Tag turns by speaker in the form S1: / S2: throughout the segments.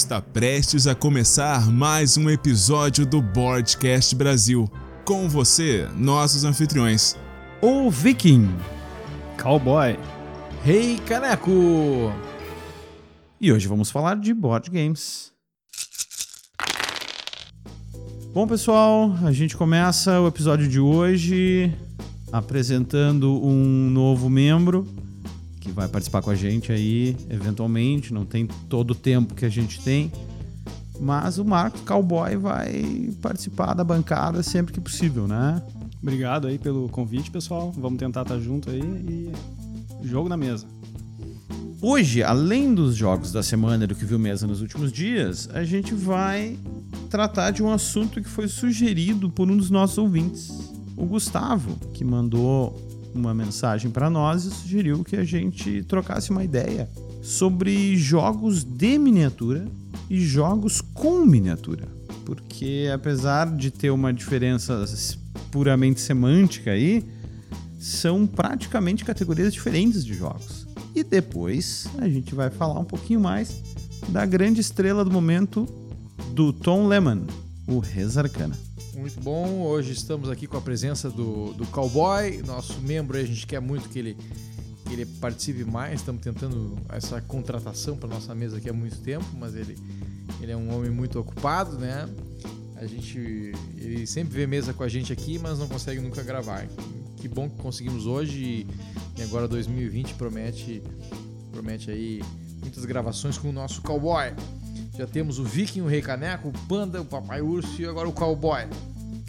S1: Está prestes a começar mais um episódio do Boardcast Brasil. Com você, nossos anfitriões.
S2: O Viking.
S3: Cowboy.
S4: Rei hey, Caneco.
S2: E hoje vamos falar de board games. Bom, pessoal, a gente começa o episódio de hoje apresentando um novo membro que vai participar com a gente aí, eventualmente. Não tem todo o tempo que a gente tem. Mas o Marcos Cowboy vai participar da bancada sempre que possível, né?
S3: Obrigado aí pelo convite, pessoal. Vamos tentar estar junto aí e jogo na mesa.
S2: Hoje, além dos jogos da semana do que viu mesa nos últimos dias, a gente vai tratar de um assunto que foi sugerido por um dos nossos ouvintes, o Gustavo, que mandou uma mensagem para nós e sugeriu que a gente trocasse uma ideia sobre jogos de miniatura e jogos com miniatura. Porque apesar de ter uma diferença puramente semântica aí, são praticamente categorias diferentes de jogos. E depois a gente vai falar um pouquinho mais da grande estrela do momento do Tom Lehman, o Rez Arcana.
S4: Muito bom. Hoje estamos aqui com a presença do, do Cowboy, nosso membro. A gente quer muito que ele, que ele participe mais. Estamos tentando essa contratação para nossa mesa aqui há muito tempo, mas ele, ele é um homem muito ocupado, né? A gente, ele sempre vê mesa com a gente aqui, mas não consegue nunca gravar. Que bom que conseguimos hoje e agora 2020 promete, promete aí muitas gravações com o nosso Cowboy. Já temos o Viking, o Rei Caneco, o Panda, o Papai Urso e agora o Cowboy.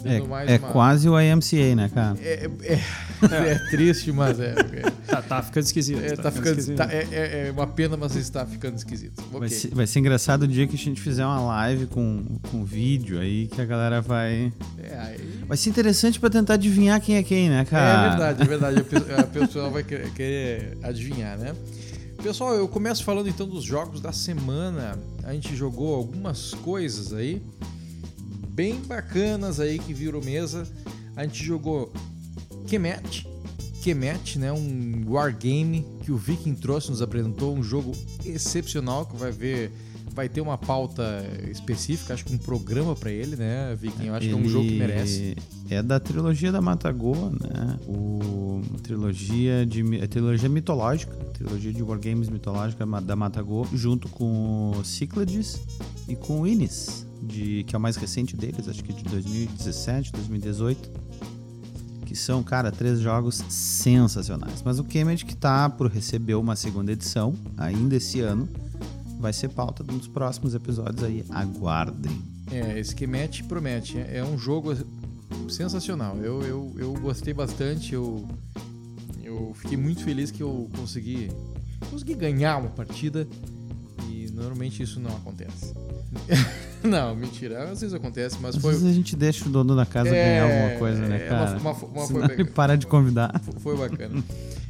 S2: É, é uma... quase o IMCA, né, cara?
S4: É, é, é triste, mas é. é.
S3: Tá, tá, ficando esquisito.
S4: É, tá, tá ficando, esquisito. Tá, é, é, uma pena, mas está ficando esquisito.
S2: Okay. Vai, ser, vai, ser, engraçado o dia que a gente fizer uma live com, com vídeo aí, que a galera vai. Aí... Vai ser interessante para tentar adivinhar quem é quem, né, cara?
S4: É verdade, é verdade. A pessoa vai querer adivinhar, né? Pessoal, eu começo falando então dos jogos da semana. A gente jogou algumas coisas aí bem bacanas aí que viram mesa. A gente jogou Kemet, Kemet, né, um wargame que o Viking trouxe, nos apresentou um jogo excepcional que vai ver vai ter uma pauta específica, acho que um programa para ele, né, Viking? Eu acho ele que é um jogo que merece.
S2: É da trilogia da Matagoa, né? O trilogia de a trilogia mitológica, trilogia de wargames mitológica da Matagoa, junto com Cyclades e com Inis, de que é o mais recente deles, acho que de 2017, 2018 que são, cara, três jogos sensacionais. Mas o Kemet que tá por receber uma segunda edição ainda esse ano, vai ser pauta dos próximos episódios aí. Aguardem.
S4: É, esse Kemet promete. É um jogo sensacional. Eu, eu, eu gostei bastante. Eu, eu fiquei muito feliz que eu consegui, consegui ganhar uma partida. E normalmente isso não acontece. não, mentira. Às vezes acontece, mas
S2: Às
S4: foi.
S2: Às vezes a gente deixa o dono da casa é... ganhar alguma coisa, né, é, cara? Uma, uma, uma foi... ele para de convidar.
S4: Foi bacana.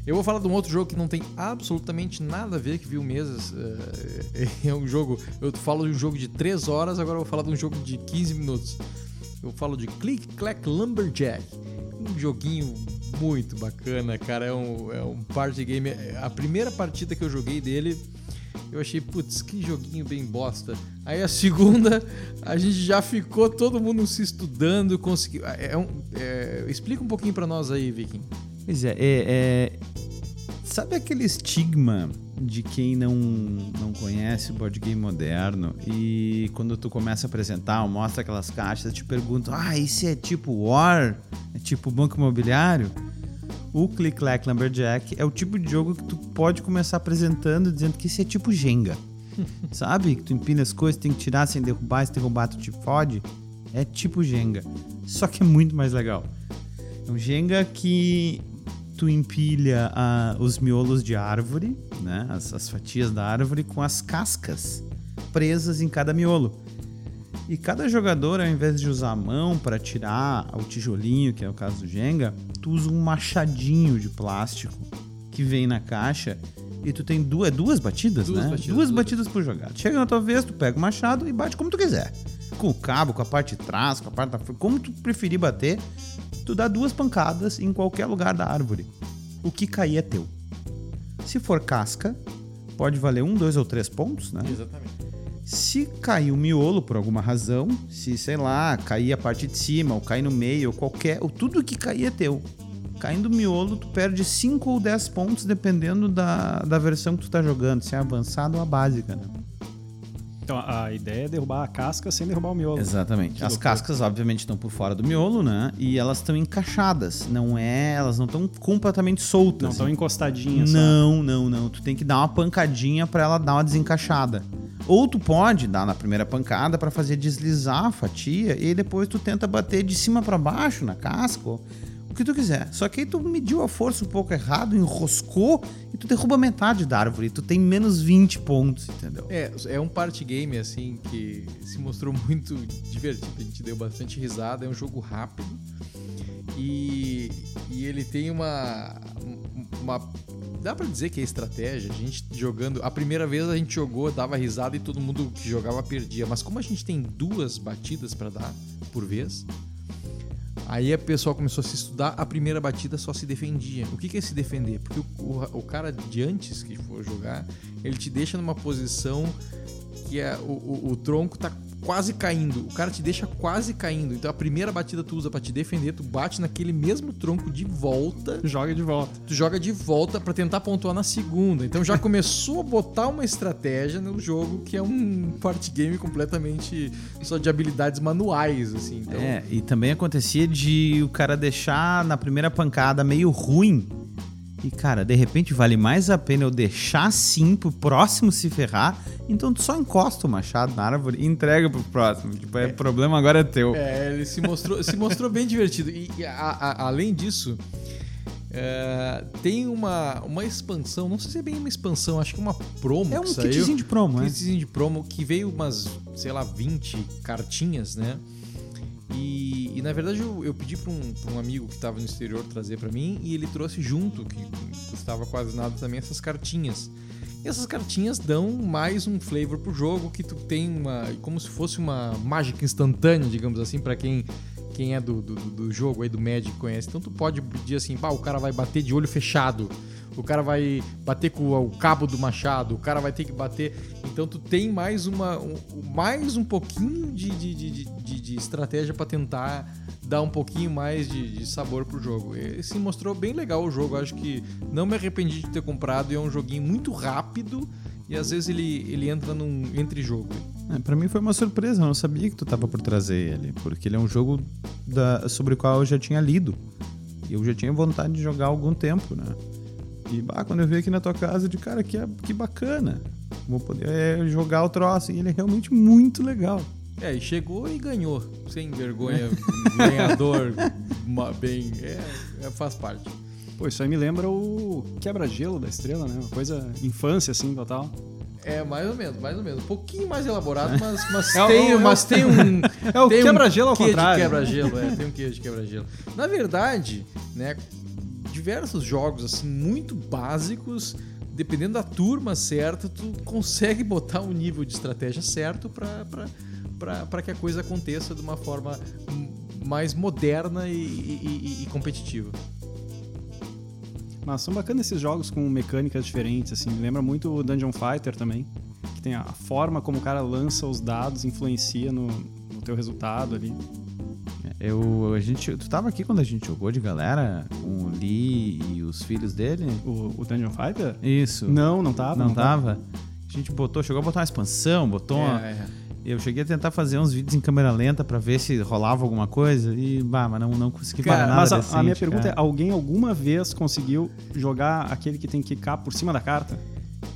S4: Eu vou falar de um outro jogo que não tem absolutamente nada a ver que viu mesas. É, é um jogo. Eu falo de um jogo de 3 horas, agora eu vou falar de um jogo de 15 minutos. Eu falo de Click Clack Lumberjack. Um joguinho muito bacana, cara. É um, é um party game. A primeira partida que eu joguei dele eu achei, putz, que joguinho bem bosta. Aí a segunda, a gente já ficou todo mundo se estudando, conseguiu. É, é um, é, explica um pouquinho para nós aí, Viking.
S2: Pois é, é, é, sabe aquele estigma de quem não, não conhece o board game moderno e quando tu começa a apresentar, mostra aquelas caixas, te perguntam: ah, isso é tipo War? É tipo Banco Imobiliário? O Click Clack Lumberjack é o tipo de jogo que tu pode começar apresentando dizendo que isso é tipo Jenga. Sabe? Que tu empina as coisas, tem que tirar sem derrubar, se derrubar tu te fode. É tipo Jenga. Só que é muito mais legal. É um Jenga que tu empilha uh, os miolos de árvore, né? As, as fatias da árvore com as cascas presas em cada miolo. E cada jogador, ao invés de usar a mão para tirar o tijolinho, que é o caso do Jenga, tu usa um machadinho de plástico que vem na caixa e tu tem duas, duas batidas, duas né? Batidas, duas, duas batidas por jogada. Chega na tua vez, tu pega o machado e bate como tu quiser. Com o cabo, com a parte de trás, com a parte da frente, como tu preferir bater, tu dá duas pancadas em qualquer lugar da árvore. O que cair é teu. Se for casca, pode valer um, dois ou três pontos, né?
S4: Exatamente.
S2: Se cair o miolo por alguma razão, se, sei lá, cair a parte de cima, ou cair no meio, ou qualquer. Ou tudo que cair é teu. Caindo o miolo, tu perde 5 ou 10 pontos, dependendo da, da versão que tu tá jogando, se é avançada ou a básica, né?
S3: Então a ideia é derrubar a casca sem derrubar o miolo.
S2: Exatamente.
S3: Que
S2: As
S3: loucura.
S2: cascas, obviamente, estão por fora do miolo, né? E elas estão encaixadas. Não é. Elas não estão completamente soltas.
S3: Não estão encostadinhas só.
S2: Não, não, não. Tu tem que dar uma pancadinha pra ela dar uma desencaixada. Ou tu pode dar na primeira pancada pra fazer deslizar a fatia e depois tu tenta bater de cima pra baixo na casca, ou o que tu quiser. Só que aí tu mediu a força um pouco errado, enroscou e tu derruba metade da árvore. Tu tem menos 20 pontos, entendeu?
S4: É, é um party game, assim, que se mostrou muito divertido. A gente deu bastante risada. É um jogo rápido. E, e ele tem uma, uma. Dá pra dizer que é estratégia. A gente jogando. A primeira vez a gente jogou, dava risada e todo mundo que jogava perdia. Mas como a gente tem duas batidas pra dar por vez. Aí a pessoa começou a se estudar, a primeira batida só se defendia. O que que é se defender? Porque o, o, o cara de antes que for jogar, ele te deixa numa posição que é, o, o, o tronco tá quase caindo. O cara te deixa quase caindo. Então a primeira batida tu usa pra te defender, tu bate naquele mesmo tronco de volta,
S3: Joga de volta.
S4: tu joga de volta pra tentar pontuar na segunda. Então já começou a botar uma estratégia no jogo que é um party game completamente só de habilidades manuais, assim. Então,
S2: É, e também acontecia de o cara deixar na primeira pancada meio ruim. E, cara, de repente vale mais a pena eu deixar assim pro próximo se ferrar. Então tu só encosta o machado na árvore e entrega pro próximo. Tipo, é, problema agora é teu.
S4: É, ele se mostrou, se mostrou bem divertido. E, e a- a- além disso, é, tem uma, uma expansão, não sei se é bem uma expansão, acho que uma promo
S2: É um kitzinho de promo, né?
S4: kitzinho de promo que veio umas, sei lá, 20 cartinhas, né? E, e, na verdade eu, eu pedi para um, um amigo que estava no exterior trazer para mim e ele trouxe junto, que custava quase nada também, essas cartinhas. E essas cartinhas dão mais um flavor pro jogo, que tu tem uma. como se fosse uma mágica instantânea, digamos assim, para quem. Quem é do, do, do jogo aí, do Magic, conhece. Então tu pode pedir assim, pá, o cara vai bater de olho fechado. O cara vai bater com o cabo do machado. O cara vai ter que bater. Então tu tem mais uma. um- mais um pouquinho de, de, de, de, de estratégia para tentar dar um pouquinho mais de, de sabor pro jogo. E se mostrou bem legal o jogo. Acho que não me arrependi de ter comprado. É um joguinho muito rápido. E às vezes ele, ele entra num entre-jogo.
S2: É, pra mim foi uma surpresa, eu não sabia que tu tava por trazer ele. Porque ele é um jogo da- sobre o qual eu já tinha lido. E eu já tinha vontade de jogar há algum tempo, né? E bah, quando eu vi aqui na tua casa, eu de cara, que, que bacana. Vou poder é, jogar o troço. E ele é realmente muito legal.
S4: É, e chegou e ganhou. Sem vergonha, ganhador, ma- bem. É, é, faz parte.
S3: Pô, isso aí me lembra o quebra-gelo da estrela, né? Uma coisa infância, assim, total.
S4: É, mais ou menos, mais ou menos. Um pouquinho mais elaborado, mas, mas,
S3: É o-
S4: tem,
S3: é o-
S4: mas tem um.
S3: É o
S4: tem um
S3: quebra-gelo ao contrário.
S4: quebra-gelo, é, tem um quê de quebra-gelo. Na verdade, né, diversos jogos, assim, muito básicos, dependendo da turma certa, tu consegue botar um nível de estratégia certo pra que a coisa aconteça de uma forma mais moderna e, e- e- e competitiva.
S3: Mas são bacanas esses jogos com mecânicas diferentes, assim. Lembra muito o Dungeon Fighter também. Que tem a forma como o cara lança os dados, influencia no, no teu resultado ali.
S2: Eu, a gente, tu tava aqui quando a gente jogou de galera? Com o Lee e os filhos dele?
S3: O, o Dungeon Fighter?
S2: Isso.
S3: Não, não tava.
S2: Não, tava? A gente botou, chegou a botar uma expansão, botou uma...
S4: É, é.
S2: Eu cheguei a tentar fazer uns vídeos em câmera lenta pra ver se rolava alguma coisa e, bah, mas não, não consegui
S3: Cara,
S2: parar nada
S3: mas a, a
S2: decente,
S3: minha pergunta
S2: cara.
S3: é: alguém alguma vez conseguiu jogar aquele que tem que quicar por cima da carta?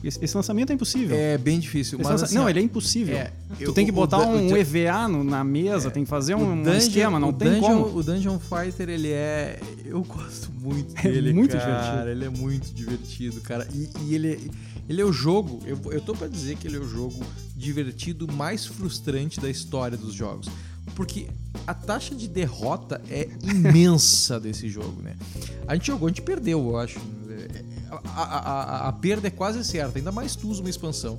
S3: Esse, esse lançamento é impossível.
S4: É bem difícil. Mas,
S3: lança-
S4: assim,
S3: não, ele é impossível.
S4: é,
S3: tu
S4: eu-
S3: tem que botar
S4: o
S3: um
S4: o
S3: EVA no- na mesa, tem que fazer um, um
S4: Dungeon-
S3: esquema, não tem
S4: Dungeon,
S3: como.
S4: O Dungeon Fighter, ele é. Eu gosto muito
S3: É
S4: dele.
S3: muito
S4: cara.
S3: divertido.
S4: Ele é muito divertido, cara. E, e ele, ele é o jogo. Eu, eu tô pra dizer que ele é o jogo divertido mais frustrante da história dos jogos. Porque a taxa de derrota é imensa desse jogo, né? A gente jogou, a gente perdeu, eu acho. A, a- a- perda é quase certa, ainda mais tu usa uma expansão.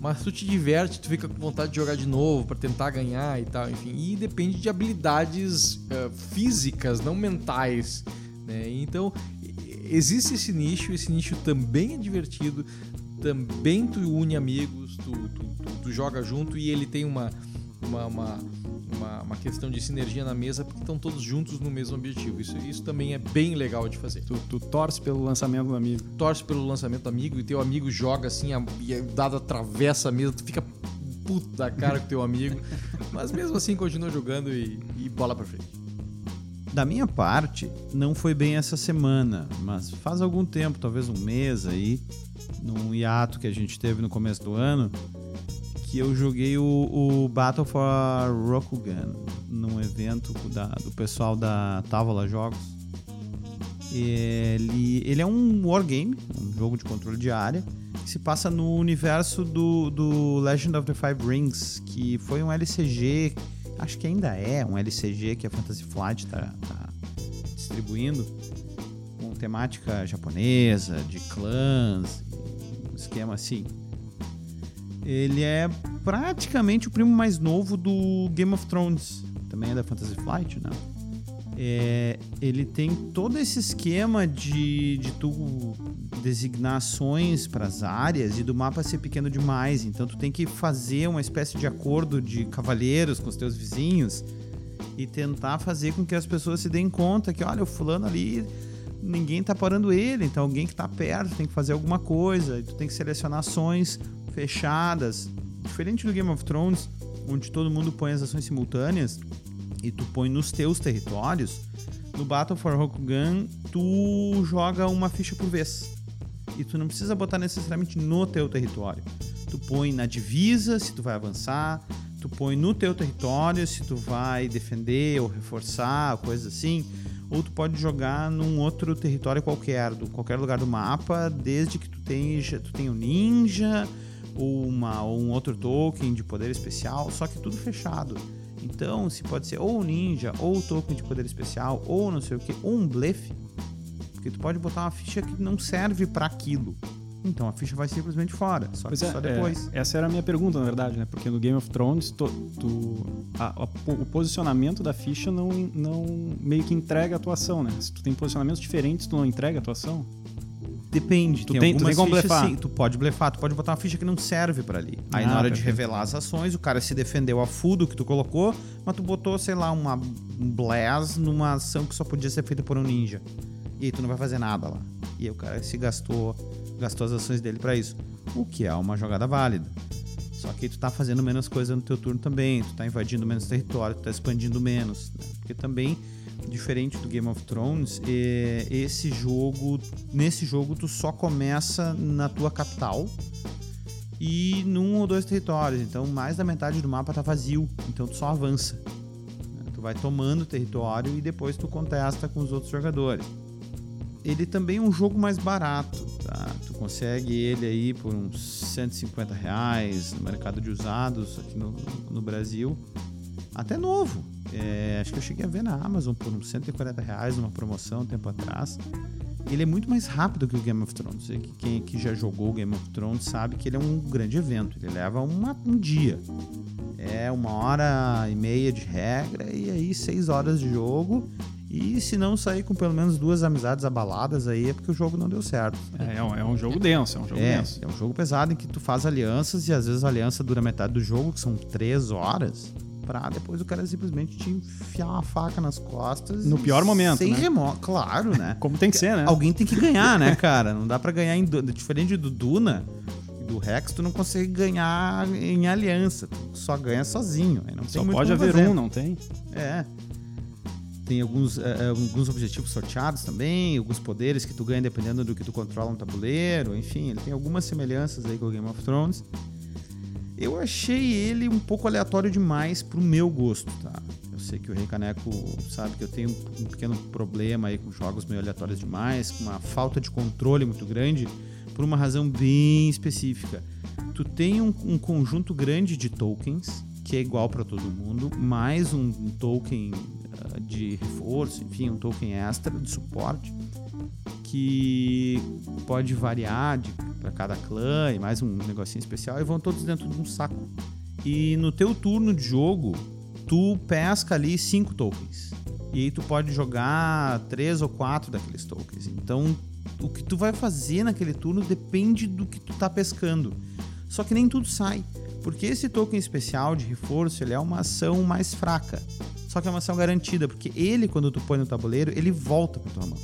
S4: Mas tu te diverte, tu fica com vontade de jogar de novo pra tentar ganhar e tal, enfim. E depende de habilidades eh, físicas, não mentais. Né? Então, existe esse nicho, esse nicho também é divertido, também tu une amigos, amigos, tu, tu, tu, tu joga junto e ele tem uma, uma, uma, uma, uma questão de sinergia na mesa porque estão todos juntos no mesmo objetivo. Isso, isso também é bem legal de fazer.
S3: Tu, tu torce pelo lançamento do amigo.
S4: Torce pelo lançamento do amigo e teu amigo joga assim, a, e o dado atravessa a mesa, tu fica puto da cara com teu amigo. Mas mesmo assim continua jogando e, e bola pra frente.
S2: Da minha parte, não foi bem essa semana, mas faz algum tempo, talvez um mês aí, num hiato que a gente teve no começo do ano, que eu joguei o, o Battle for Rokugan num evento da- do pessoal da Távola Jogos. Ele, ele é um wargame, um jogo de controle de área, que se passa no universo do, do Legend of the Five Rings, que foi um LCG, acho que ainda é um LCG que a Fantasy Flight tá, tá distribuindo, com temática japonesa, de clãs, um esquema assim. Ele é praticamente o primo mais novo do Game of Thrones, também é da Fantasy Flight, né? É, ele tem todo esse esquema de, de tu designar ações para as áreas e do mapa ser pequeno demais. Então tu tem que fazer uma espécie de acordo de cavalheiros com os teus vizinhos e tentar fazer com que as pessoas se deem conta que, olha, o fulano ali, ninguém tá parando ele, então alguém que tá perto tem que fazer alguma coisa, tu tem que selecionar ações fechadas. Diferente do Game of Thrones, onde todo mundo põe as ações simultâneas e tu põe nos teus territórios, no Battle for Rokugan tu joga uma ficha por vez. E tu não precisa botar necessariamente no teu território. Tu põe na divisa se tu vai avançar, tu põe no teu território se tu vai defender ou reforçar, coisa assim. Ou tu pode jogar num outro território qualquer, do qualquer lugar do mapa, desde que tu tenha, tu tenha um ninja ou, uma, ou um outro token de poder especial, só que tudo fechado. Então, se pode ser ou um ninja, ou token de poder especial, ou não sei o que, ou um blefe, porque tu pode botar uma ficha que não serve para aquilo. Então a ficha vai simplesmente fora, só,
S3: é,
S2: só depois.
S3: é, essa era a minha pergunta, na verdade, né? Porque no Game of Thrones, tu- a- a- o posicionamento da ficha não, não meio que entrega a atuação, né? Se tu tem posicionamentos diferentes, tu não entrega a atuação.
S2: Depende,
S3: Tu
S2: tem,
S3: tem- tu tem como blefar.
S2: sim, tu pode blefar, tu pode botar uma ficha que não serve pra ali. Aí
S3: Ah,
S2: na hora de
S3: perfeito.
S2: revelar as ações, o cara se defendeu a full do que tu colocou, mas tu botou, sei lá, uma, um blast numa ação que só podia ser feita por um ninja. E aí tu não vai fazer nada lá. E aí o cara se gastou, gastou as ações dele pra isso. O que é uma jogada válida. Só que aí tu tá fazendo menos coisa no teu turno também, tu tá invadindo menos território, tu tá expandindo menos. né? Porque também, diferente do Game of Thrones, é, esse jogo, nesse jogo tu só começa na tua capital e num ou dois territórios. Então mais da metade do mapa tá vazio, então tu só avança. Tu vai tomando território e depois tu contesta com os outros jogadores. Ele também é um jogo mais barato, tá? Tu consegue ele aí por uns 150 reais no mercado de usados aqui no, no Brasil. Até novo. É, acho que eu cheguei a ver na Amazon por uns 140 reais numa promoção um tempo atrás. Ele é muito mais rápido que o Game of Thrones. Quem que já jogou o Game of Thrones sabe que ele é um grande evento. Ele leva uma- um dia. É uma hora e meia de regra e aí seis horas de jogo. E se não sair com pelo menos duas amizades abaladas aí é porque o jogo não deu certo.
S3: É, é um, é um jogo denso, é um jogo
S2: É,
S3: denso.
S2: é um jogo pesado em que tu faz alianças e às vezes a aliança dura metade do jogo, que são três horas, pra depois o cara simplesmente te enfiar uma faca nas costas.
S3: No pior momento,
S2: Sem
S3: né?
S2: remorso, claro, né?
S3: Como tem que ser, né?
S2: Alguém tem que ganhar, né, cara? Não dá pra ganhar em. Diferente do Duna e do Rex, tu não consegue ganhar em aliança. Tu só ganha sozinho. Não
S3: Só pode haver
S2: fazer.
S3: um, não tem?
S2: É. Tem alguns, é, é, alguns objetivos sorteados também, alguns poderes que tu ganha dependendo do que tu controla no tabuleiro, enfim, ele tem algumas semelhanças aí com o Game of Thrones. Eu achei ele um pouco aleatório demais pro meu gosto, tá? Eu sei que o Rei Caneco sabe que eu tenho um pequeno problema aí com jogos meio aleatórios demais, com uma falta de controle muito grande, por uma razão bem específica. Tu tem um, um conjunto grande de tokens, que é igual para todo mundo, mais um, um token ah, de reforço, enfim, um token extra de suporte, que pode variar para cada clã e mais um negocinho especial, e vão todos dentro de um saco. E no teu turno de jogo, tu pesca ali cinco tokens. E aí tu pode jogar três ou quatro daqueles tokens. Então, o que tu vai fazer naquele turno depende do que tu tá pescando. Só que nem tudo sai. Porque esse token especial de reforço, ele é uma ação mais fraca. Só que é uma ação garantida, porque ele, quando tu põe no tabuleiro, ele volta pra tua mão.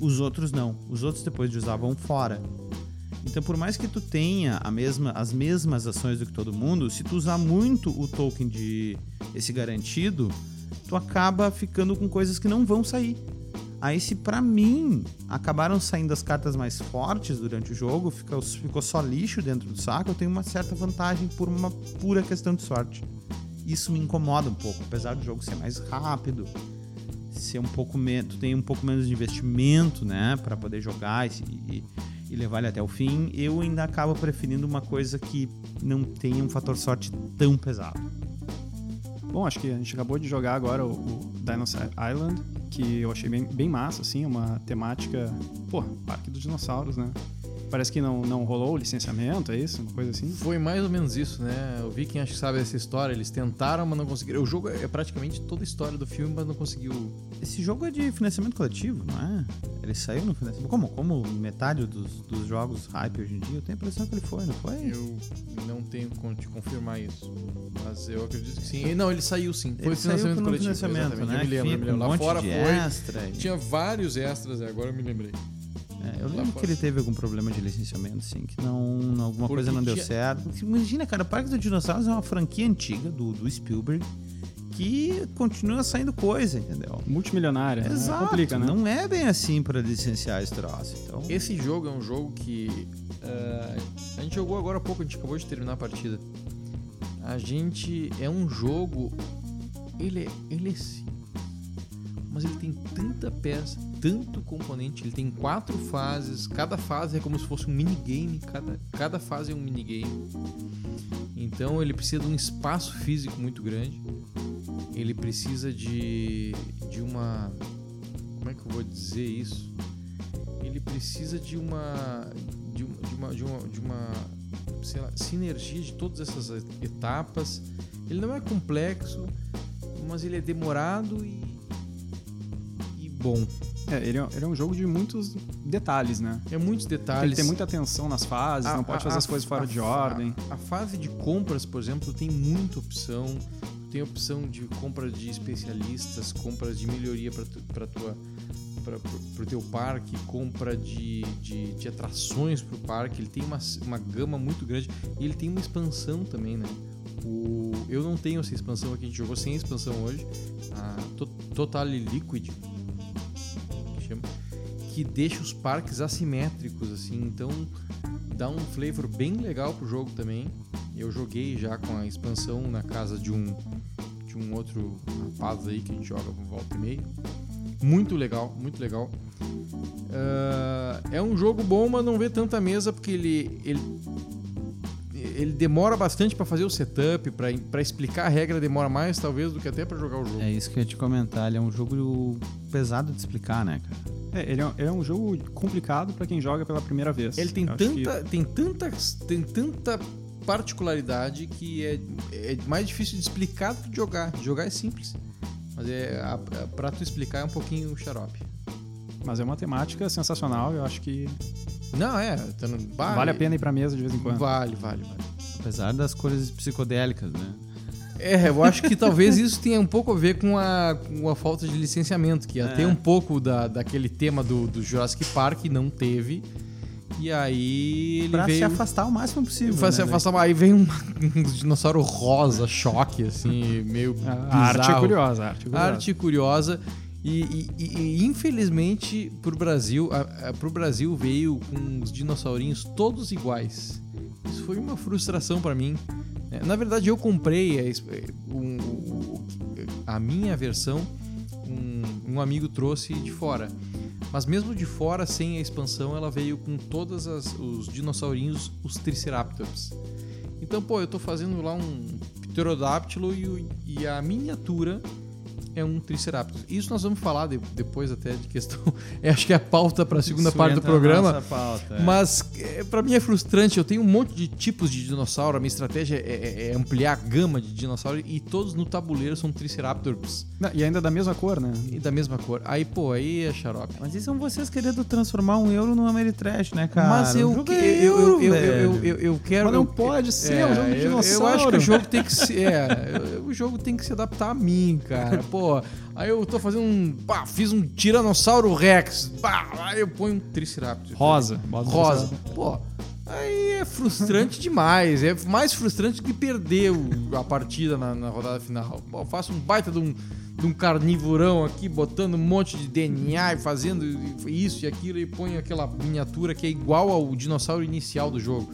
S2: Os outros não. Os outros, depois de usar, vão fora. Então, por mais que tu tenha mesma, as mesmas ações do que todo mundo, se tu usar muito o token de esse garantido, tu acaba ficando com coisas que não vão sair. Aí, se pra mim acabaram saindo as cartas mais fortes durante o jogo, ficou, ficou só lixo dentro do saco, eu tenho uma certa vantagem por uma pura questão de sorte. Isso me incomoda um pouco, apesar do jogo ser mais rápido, ser um pouco menos, tem um pouco menos de investimento, né, para poder jogar e, e, e, levar ele até o fim. Eu ainda acabo preferindo uma coisa que não tenha um fator sorte tão pesado.
S3: Bom, acho que a gente acabou de jogar agora o, o Dinosaur Island, que eu achei bem, bem massa, assim, uma temática, pô, Parque dos Dinossauros, né? Parece que não, não rolou o licenciamento, é isso? Uma coisa assim?
S4: Foi mais ou menos isso, né? Eu vi quem acho que sabe essa história. Eles tentaram, mas não conseguiram. O jogo é praticamente toda a história do filme, mas não conseguiu.
S2: Esse jogo é de financiamento coletivo, não é? Ele saiu no financiamento. Como, como metade dos, dos jogos hype hoje em dia, eu tenho a impressão que ele foi, não foi?
S4: Eu não tenho como te confirmar isso. Mas eu acredito que sim. Não, ele saiu sim. Foi
S2: Ele
S4: financiamento coletivo.
S2: financiamento,
S4: exatamente.
S2: né?
S4: Eu me lembro, eu me lembro.
S2: um
S4: Lá fora foi.
S2: extra. e-
S4: Tinha vários extras, agora eu me lembrei.
S2: É, eu lembro que ele teve algum problema de licenciamento, sim, que não, alguma
S4: Porque
S2: coisa não deu
S4: tinha-
S2: certo. Imagina, cara, o Parque dos Dinossauros é uma franquia antiga do, do Spielberg que continua saindo coisa, entendeu?
S3: Multimilionária, né?
S2: Exato,
S3: Complica, né?
S2: não é bem assim para licenciar esse troço. Então,
S4: Esse jogo é um jogo que. eh, a gente jogou agora há pouco, a gente acabou de terminar a partida. A gente. É um jogo. Ele é, ele é simples. Mas ele tem tanta peça, tanto componente. Ele tem quatro fases. Cada fase é como se fosse um minigame. Cada, cada fase é um minigame. Então ele precisa de um espaço físico muito grande. Ele precisa de, de uma. Como é que eu vou dizer isso? ele precisa de uma de uma, de uma, de uma, de uma, lá, sinergia de todas essas etapas. Ele não é complexo, mas ele é demorado e, e bom.
S3: É, ele, é, ele é um jogo de muitos detalhes, né?
S4: É muitos
S3: Tem que
S4: detalhes.
S3: ter muita atenção nas fases,
S4: A-
S3: não pode
S4: a-
S3: fazer
S4: a-
S3: as coisas fora de ordem.
S4: A, fase de compras, por exemplo, tem muita opção. Tem opção de compra de especialistas, compras de melhoria para tua para o teu parque, compra de, de, de atrações para o parque. Ele tem uma, uma gama muito grande e ele tem uma expansão também, né? O, eu não tenho essa expansão aqui, a gente jogou sem expansão hoje. A To- Total Liquid, que deixa os parques assimétricos, assim. Então dá um flavor bem legal pro jogo também. Eu joguei já com a expansão na casa de um de um outro rapaz aí que a gente joga por volta e meia. Muito legal, muito legal. Ah, é um jogo bom, mas não vê tanta mesa porque ele ele, ele demora bastante para fazer o setup, para explicar a regra demora mais talvez do que até para jogar o jogo.
S2: é isso que eu ia te comentar. Ele é um jogo pesado de explicar, né, cara?
S3: É, ele é, ele é um jogo complicado pra quem joga pela primeira vez.
S4: Ele tem
S3: Eu acho que-
S4: tanta, tem tanta, tem tanta particularidade que é, é mais difícil de explicar do que de jogar. De jogar é simples, mas é a, a, pra tu explicar é um pouquinho xarope.
S3: Mas é uma temática sensacional, eu acho que
S4: Não, é, tá no-
S3: vale a pena ir pra mesa de vez em quando.
S4: Vale, vale, vale.
S2: Apesar das cores psicodélicas, né?
S4: É, eu acho que talvez isso tenha um pouco a ver com a, com a falta de licenciamento, que ia
S2: É.
S4: ter um pouco da, daquele tema do, do Jurassic Park, não teve. E aí ele
S2: Pra
S4: veio...
S2: se afastar o máximo possível.
S4: Pra se
S2: né,
S4: afastar, aí vem um, um dinossauro rosa, choque, assim, meio
S3: A,
S4: bizarro.
S3: a arte é curiosa, a arte é curiosa.
S4: Arte curiosa. E, e- e- infelizmente pro Brasil, a, a, pro Brasil veio com os dinossaurinhos todos iguais. Isso foi uma frustração pra mim. É, Na verdade, eu comprei a, um- a minha versão, um, um amigo trouxe de fora. Mas mesmo de fora, sem a expansão, ela veio com todos os dinossaurinhos, os Triceratops. Então, pô, eu tô fazendo lá um pterodáctilo e, e a miniatura é um Triceratops. Isso nós vamos falar de- depois até de questão. é, acho que é a pauta para a segunda
S2: Isso
S4: parte do programa.
S2: pauta, é.
S4: Mas é, para mim é frustrante. Eu tenho um monte de tipos de dinossauro. A minha estratégia é, é- é ampliar a gama de dinossauros e todos no tabuleiro são Triceratops
S3: Não, E ainda da mesma cor, né?
S4: e da mesma cor. Aí, pô, aí é xarope.
S2: Mas isso são vocês querendo transformar um euro num Ameritrash, né, cara?
S4: Mas eu,
S2: é
S4: eu, eu,
S2: euro,
S4: eu, eu, eu, eu quero.
S3: Mas não
S4: eu-
S3: pode ser, é um jogo de
S4: eu- Eu,
S3: dinossauro.
S4: acho que o jogo tem que ser. É, o jogo tem que se adaptar a mim, cara. Pô, aí eu tô fazendo um. Pá, fiz um Tiranossauro Rex. Pá, aí eu ponho um Triceratops.
S3: Rosa.
S4: Rosa. Pô, aí é frustrante demais. É mais frustrante que perder o- a partida na, na rodada final. Pô, eu faço um baita de um, de um carnivorão aqui, botando um monte de DNA e fazendo isso e aquilo e ponho aquela miniatura que é igual ao dinossauro inicial do jogo.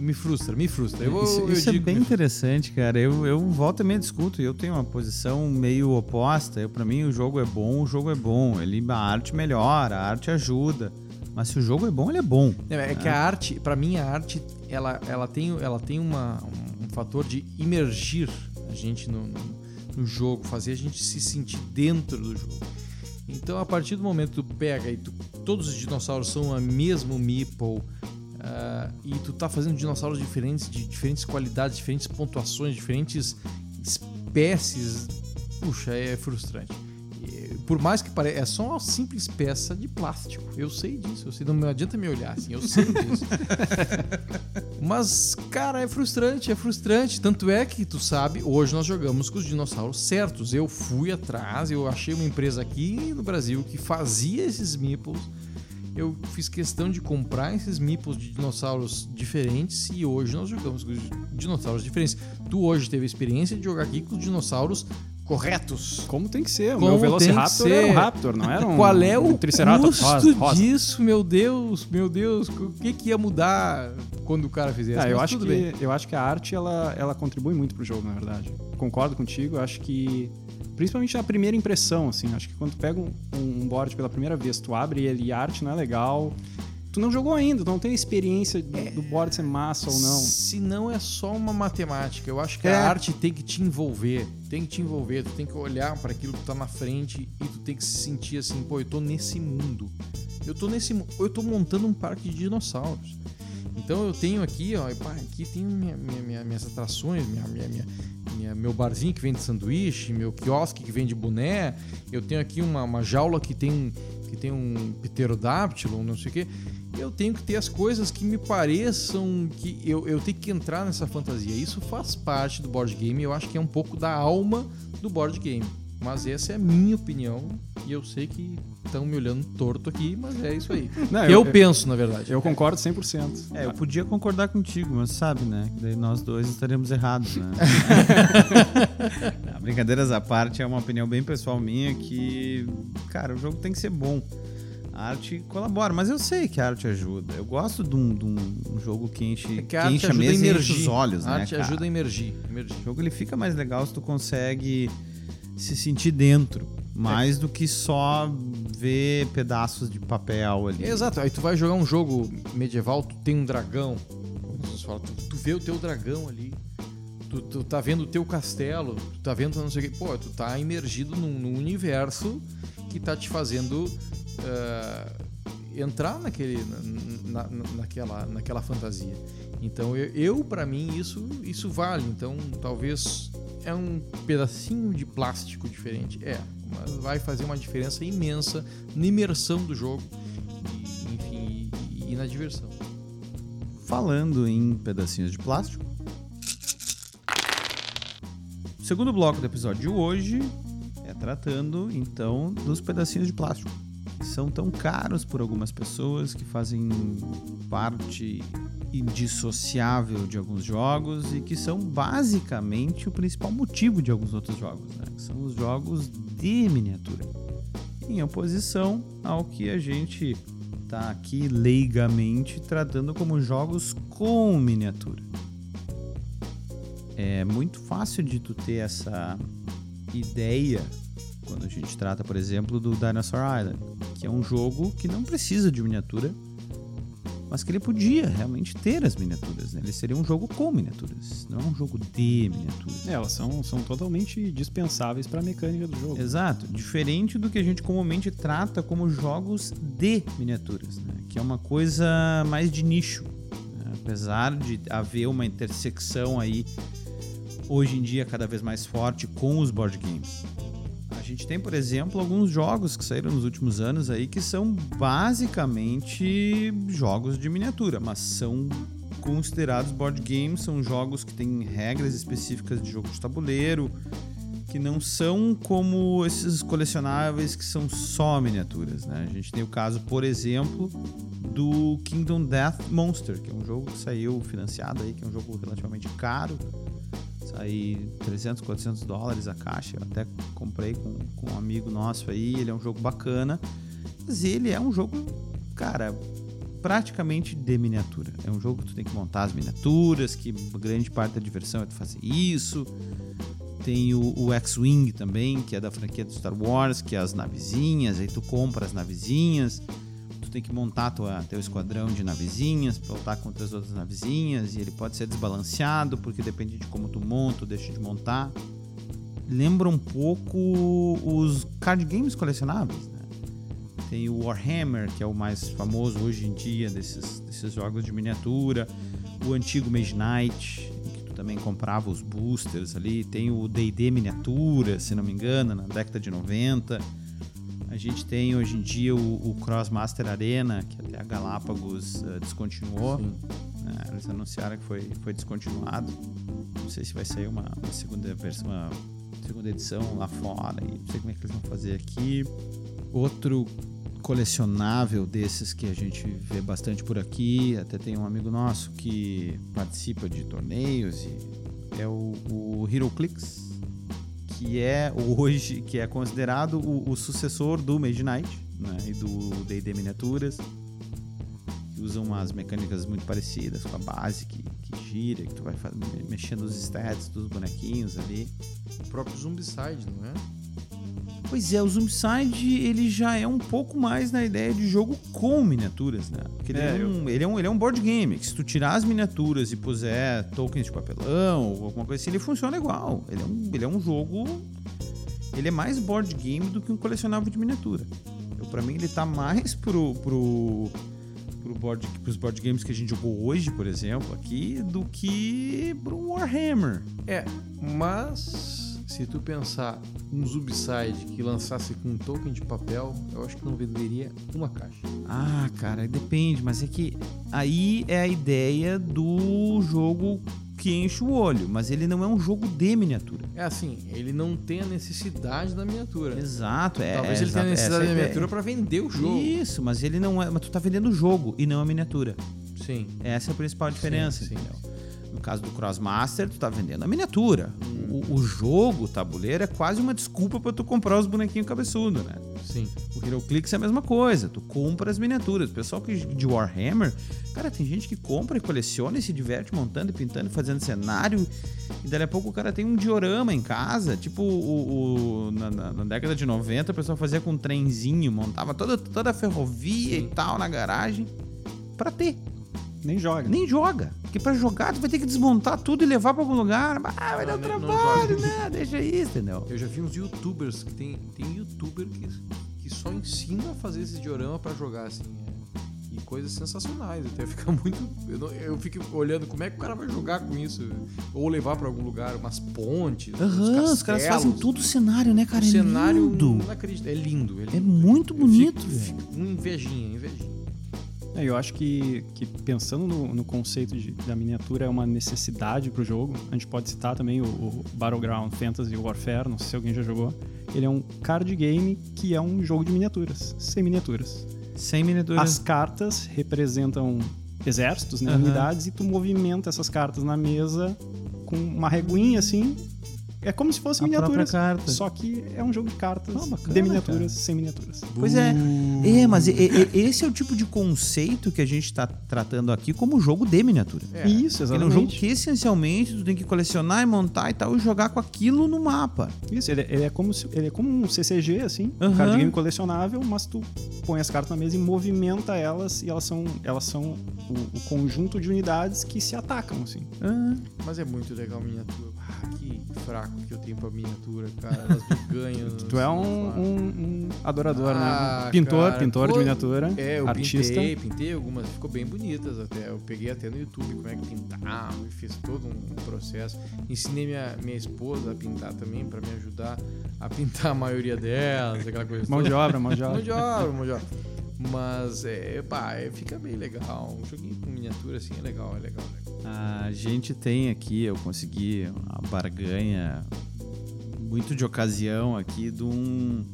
S4: Me frustra, me frustra. Eu,
S2: isso
S4: eu
S2: isso é
S4: digo
S2: bem
S4: que me
S2: interessante, cara. Eu, eu volto e meio discuto. Eu tenho uma posição meio oposta. Eu, para mim, o jogo é bom, o jogo é bom. Ele, a arte melhora, a arte ajuda. Mas se o jogo é bom, ele é bom.
S4: É, é que a arte, pra mim, a arte, ela, ela tem, ela tem uma, um, um fator de imergir a gente no, no, no jogo, fazer a gente se sentir dentro do jogo. Então, a partir do momento que tu pega e tu, todos os dinossauros são a mesmo meeple ah, e tu tá fazendo dinossauros diferentes, de diferentes qualidades, diferentes pontuações, diferentes espécies, puxa, é frustrante. Por mais que pareça, é só uma simples peça de plástico. Eu sei disso, eu sei, não adianta me olhar assim, eu sei disso. Mas, cara, é frustrante, é frustrante. Tanto é que, tu sabe, hoje nós jogamos com os dinossauros certos. Eu fui atrás, eu achei uma empresa aqui no Brasil que fazia esses meeples. Eu fiz questão de comprar esses meeples de dinossauros diferentes e hoje nós jogamos com os dinossauros diferentes. Tu hoje teve a experiência de jogar aqui com os dinossauros corretos.
S3: Como tem que ser? O
S4: Como
S3: meu Velociraptor
S4: que
S3: era um? Raptor, não era um
S4: Qual é o
S3: Triceratops
S4: custo
S3: rosa, rosa.
S4: disso, meu Deus, meu Deus? O que, que ia mudar quando o cara fizesse?
S3: Ah, eu, acho
S4: tudo
S3: que,
S4: bem.
S3: eu acho que a arte ela, ela contribui muito pro jogo, na verdade. Concordo contigo, eu acho que. Principalmente na primeira impressão, assim. Acho que quando tu pega um, um board pela primeira vez, tu abre ele e a arte não é legal. Tu não jogou ainda, tu não tem a experiência do, do board ser massa ou não.
S4: Se não é só uma matemática, eu acho que
S3: É.
S4: a arte tem que te envolver, tem que te envolver, tu tem que olhar para aquilo que tá na frente e tu tem que se sentir assim, pô, eu tô nesse mundo. Eu tô nesse, eu tô montando um parque de dinossauros. Então eu tenho aqui, ó, aqui tem minha- minha- minha- minhas atrações, minha, minha- minha- minha- meu barzinho que vende sanduíche, meu quiosque que vende boné, eu tenho aqui uma, uma jaula que tem, que tem um pterodáptilo, não sei o quê. Eu tenho que ter as coisas que me pareçam que eu, eu tenho que entrar nessa fantasia. Isso faz parte do board game, eu acho que é um pouco da alma do board game. Mas essa é a minha opinião e eu sei que estão me olhando torto aqui, mas é isso aí.
S3: Não,
S4: eu, penso, na verdade.
S3: Eu concordo 100%.
S2: É, eu podia concordar contigo, mas sabe, né? Daí nós dois estaremos errados, né? Não, brincadeiras à parte, é uma opinião bem pessoal minha que, cara, o jogo tem que ser bom. A arte colabora, mas eu sei que a arte ajuda. Eu gosto de um, de um- jogo que enche,
S4: É que a
S2: enche
S4: arte
S2: a
S4: ajuda a
S2: mesa e enche
S4: emergir.
S2: os olhos,
S4: a
S2: né,
S4: arte
S2: cara?
S4: ajuda a emergir. emergir.
S2: O jogo ele fica mais legal se tu consegue se sentir dentro, mais do que só ver pedaços de papel ali.
S4: Exato, aí tu vai jogar um jogo medieval, tu tem um dragão. Tu, tu vê o teu dragão ali. Tu, tu tá vendo o teu castelo, tu tá vendo não sei o que. Pô, tu tá imergido num, num universo que tá te fazendo eh, entrar naquele, na, na- naquela, naquela fantasia. Então, eu, eu para mim, isso, isso vale. Então, talvez é um pedacinho de plástico diferente. É, mas vai fazer uma diferença imensa na imersão do jogo. E, enfim, e, na diversão.
S2: Falando em pedacinhos de plástico. O segundo bloco do episódio de hoje é tratando então dos pedacinhos de plástico que são tão caros por algumas pessoas que fazem parte indissociável de alguns jogos e que são basicamente o principal motivo de alguns outros jogos, né? que são os jogos de miniatura. Em oposição ao que a gente tá aqui leigamente tratando como jogos com miniatura. É muito fácil de tu ter essa ideia quando a gente trata, por exemplo, do Dinosaur Island, que é um jogo que não precisa de miniatura mas que ele podia realmente ter as miniaturas. Né? Ele seria um jogo com miniaturas, não um jogo de miniaturas.
S3: É, elas são, são totalmente dispensáveis para a mecânica do jogo.
S2: Exato, diferente do que a gente comumente trata como jogos de miniaturas, né? que é uma coisa mais de nicho. Né? Apesar de haver uma intersecção aí hoje em dia cada vez mais forte com os board games. Gente tem, por exemplo, alguns jogos que saíram nos últimos anos aí que são basicamente jogos de miniatura, mas são considerados board games, são jogos que têm regras específicas de jogo de tabuleiro, que não são como esses colecionáveis que são só miniaturas, né? A gente tem o caso, por exemplo, do Kingdom Death Monster, que é um jogo que saiu financiado aí, que é um jogo relativamente caro, aí 300, 400 dólares a caixa. Eu até comprei com, com um amigo nosso aí. Ele é um jogo bacana, mas ele é um jogo, cara, praticamente de miniatura. É um jogo que tu tem que montar as miniaturas, que grande parte da diversão é tu fazer isso. Tem o, o X-Wing também, que é da franquia do Star Wars, que é as navezinhas, aí tu compra as navezinhas tu tem que montar tua, teu esquadrão de navezinhas lutar contra as outras navezinhas e ele pode ser desbalanceado porque depende de como tu monta ou deixa de montar. Lembra um pouco os card games colecionáveis, né? Tem o Warhammer, que é o mais famoso hoje em dia desses, desses jogos de miniatura. O antigo Mage Knight, que tu também comprava os boosters ali. Tem o D&D miniatura, se não me engano, na década de 90 a gente tem hoje em dia o, o Crossmaster Arena, que até a Galápagos uh, descontinuou. Né? Eles anunciaram que foi, foi descontinuado. Não sei se vai sair uma, uma segunda versão, uma segunda edição lá fora. E não sei como é que eles vão fazer aqui. Outro colecionável desses que a gente vê bastante por aqui, até tem um amigo nosso que participa de torneios e é o, o HeroClix que é hoje que é considerado o, o sucessor do Mage Knight né, e do D&D miniaturas que usam umas mecânicas muito parecidas com a base que, que gira que tu vai mexendo os stats dos bonequinhos ali.
S4: O próprio Zombicide não é
S2: Pois é, o Zombicide ele já é um pouco mais na ideia de jogo com miniaturas, né? Porque ele é, é um, eu... ele, é um, ele é um board game, que se tu tirar as miniaturas e puser tokens de papelão ou alguma coisa assim, ele funciona igual. Ele é um, ele é um jogo... Ele é mais board game do que um colecionável de miniatura. Eu, pra mim, ele tá mais pro... pro pro board, pros board games que a gente jogou hoje, por exemplo, aqui, do que pro Warhammer.
S4: É, mas se tu pensar um Zubside que lançasse com um token de papel, eu acho que não venderia uma caixa.
S2: Ah, cara, depende, mas é que aí é a ideia do jogo que enche o olho, mas ele não é um jogo de miniatura.
S4: É assim, ele não tem a necessidade da miniatura.
S2: Exato, é.
S4: Talvez
S2: é,
S4: ele tenha a necessidade da miniatura para vender o jogo.
S2: Isso, mas ele não é. Mas tu tá vendendo o jogo e não a miniatura.
S4: Sim.
S2: Essa é a principal diferença, sim, entendeu? Sim. No caso do Crossmaster, tu tá vendendo a miniatura. O, o, jogo, o tabuleiro, é quase uma desculpa para tu comprar os bonequinhos cabeçudo, né?
S4: Sim.
S2: O HeroClix é a mesma coisa. Tu compra as miniaturas. O pessoal que de Warhammer, cara, tem gente que compra e coleciona e se diverte montando e pintando e fazendo cenário. E daí a pouco o cara tem um diorama em casa. Tipo, o, o na, na, década de 90, o pessoal fazia com um trenzinho, montava toda, toda a ferrovia Sim. e tal na garagem para ter.
S3: Nem joga.
S2: Nem joga. Porque pra jogar, tu vai ter que desmontar tudo e levar pra algum lugar. Ah, vai não, dar trabalho, né? Deixa isso, entendeu?
S4: Eu já vi uns youtubers que tem, tem youtuber que, que só ensina a fazer esse diorama pra jogar, assim. É, e coisas sensacionais. Até fica muito. Eu, não, eu, fico olhando como é que o cara vai jogar com isso. Ou levar pra algum lugar, umas pontes.
S2: Uhum, os caras fazem todo o cenário, né, cara? O é cenário. Lindo.
S4: Não acredito. É lindo. É, lindo.
S2: é muito bonito,
S4: velho. Invejinha, invejinha.
S3: É, eu acho que, que pensando no, no conceito de, da miniatura é uma necessidade para o jogo. A gente pode citar também o, o, Battleground Fantasy Warfare, não sei se alguém já jogou. Ele é um card game que é um jogo de miniaturas, sem miniaturas.
S2: Sem miniaturas.
S3: As cartas representam exércitos, né, uhum. unidades, e tu movimenta essas cartas na mesa com uma reguinha assim É como se fosse
S2: A
S3: miniaturas. Só que é um jogo de cartas
S2: Ah, bacana,
S3: de miniaturas
S2: cara.
S3: sem miniaturas.
S2: Pois é. É, mas e- e- esse é o tipo de conceito que a gente tá tratando aqui como jogo de miniatura.
S4: É.
S3: Isso,
S2: Ele é um
S3: exatamente.
S2: jogo que essencialmente tu tem que colecionar e montar e tal e jogar com aquilo no mapa.
S3: Isso, ele, ele é como se- ele é como um CCG, assim, um
S2: Aham.
S3: card game colecionável, mas tu põe as cartas na mesa e movimenta elas e elas são, elas são o, o conjunto de unidades que se atacam, assim.
S2: Ah,
S4: Mas é muito legal miniatura. Ah, que fraco que eu tenho pra miniatura, cara. Elas me ganham.
S3: Tu é um, um- um adorador,
S4: Ah,
S3: né? Pintor,
S4: cara,
S3: pintor de
S4: pô,
S3: miniatura,
S4: É, eu
S3: artista.
S4: pintei, pintei algumas, ficou bem bonitas até. Eu peguei até no YouTube como é que pintava e fiz todo um processo. Ensinei minha, minha esposa a pintar também pra me ajudar a pintar a maioria delas, aquela coisa
S3: Mão de obra, mão de
S4: Mão
S3: obra.
S4: de obra, mão de obra. Mas, é, pá, é, fica bem legal. Um joguinho com miniatura assim é legal, é legal. é legal.
S2: A gente tem aqui, eu consegui uma barganha muito de ocasião aqui de um,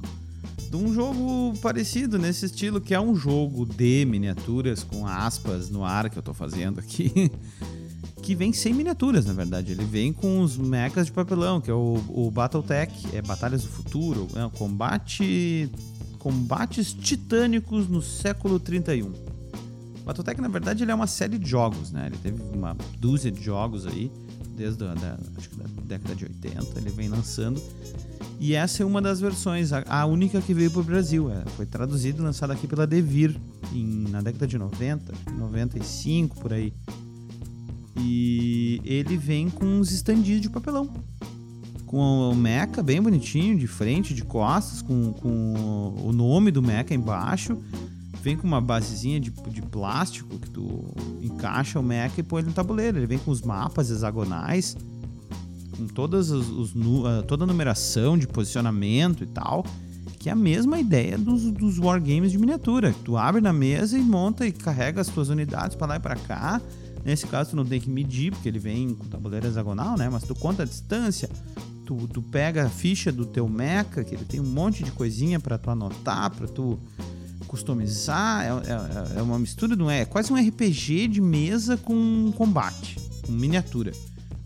S2: de um jogo parecido nesse estilo, que é um jogo de miniaturas com aspas no ar que eu tô fazendo aqui. Que vem sem miniaturas, na verdade. Ele vem com os mechas de papelão, que é o, o Battletech, é Batalhas do Futuro, é, combate, combates titânicos no século 31. Battletech, na verdade, ele é uma série de jogos, né? Ele teve uma dúzia de jogos aí, desde a da, acho que da década de 80, ele vem lançando. E essa é uma das versões, a, a única que veio pro Brasil. É, foi traduzida e lançada aqui pela Devir em, na década de 90, acho que 95, por aí. E ele vem com uns standees de papelão. Com o mecha bem bonitinho, de frente, de costas, com, com o nome do mecha embaixo. Vem com uma basezinha de, de plástico que tu encaixa o mecha e põe ele no tabuleiro. Ele vem com os mapas hexagonais, com todas os, os ah, toda a numeração de posicionamento e tal. Que é a mesma ideia dos, dos wargames de miniatura. Tu abre na mesa e monta e carrega as tuas unidades para lá e para cá. Nesse caso, tu não tem que medir, porque ele vem com tabuleiro hexagonal, né? Mas tu conta a distância, tu, tu pega a ficha do teu mecha, que ele tem um monte de coisinha para tu anotar, para tu customizar. É, é- é uma mistura, não é? É quase um RPG de mesa com combate, com miniatura.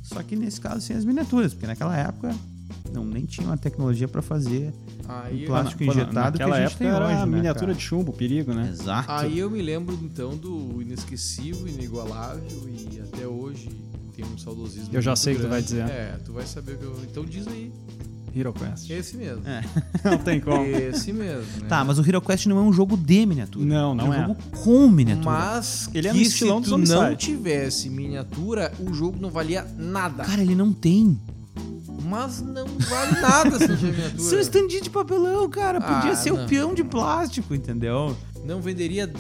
S2: Só que nesse caso sem as miniaturas, porque naquela época não nem tinha uma tecnologia para fazer
S4: Aí,
S2: um plástico injetado que
S3: naquela
S2: a gente
S3: época
S2: tem
S3: era
S2: hoje, né,
S3: miniatura
S2: cara?
S3: de chumbo, perigo, né?
S2: Exato.
S4: Aí eu me lembro então do inesquecível, inigualável e até hoje tem um saudosismo.
S3: Eu já sei o que tu vai dizer.
S4: É, tu vai saber o que eu. Então diz aí.
S3: Hero Quest.
S4: Esse mesmo.
S2: É.
S3: Não tem como.
S4: Esse mesmo. Né?
S2: Tá, mas o HeroQuest não é um jogo de miniatura.
S3: Não, não
S2: é.
S3: é.
S2: um jogo com miniatura.
S4: Mas
S3: Ele é
S4: que
S3: no estilão
S4: se tu não tivesse miniatura, o jogo não valia nada.
S2: Cara, ele não tem.
S4: Mas não vale nada se não tiver miniatura.
S2: Seu stand de papelão, cara. Podia
S4: Ah,
S2: ser o
S4: não.
S2: peão de plástico, entendeu?
S4: Não venderia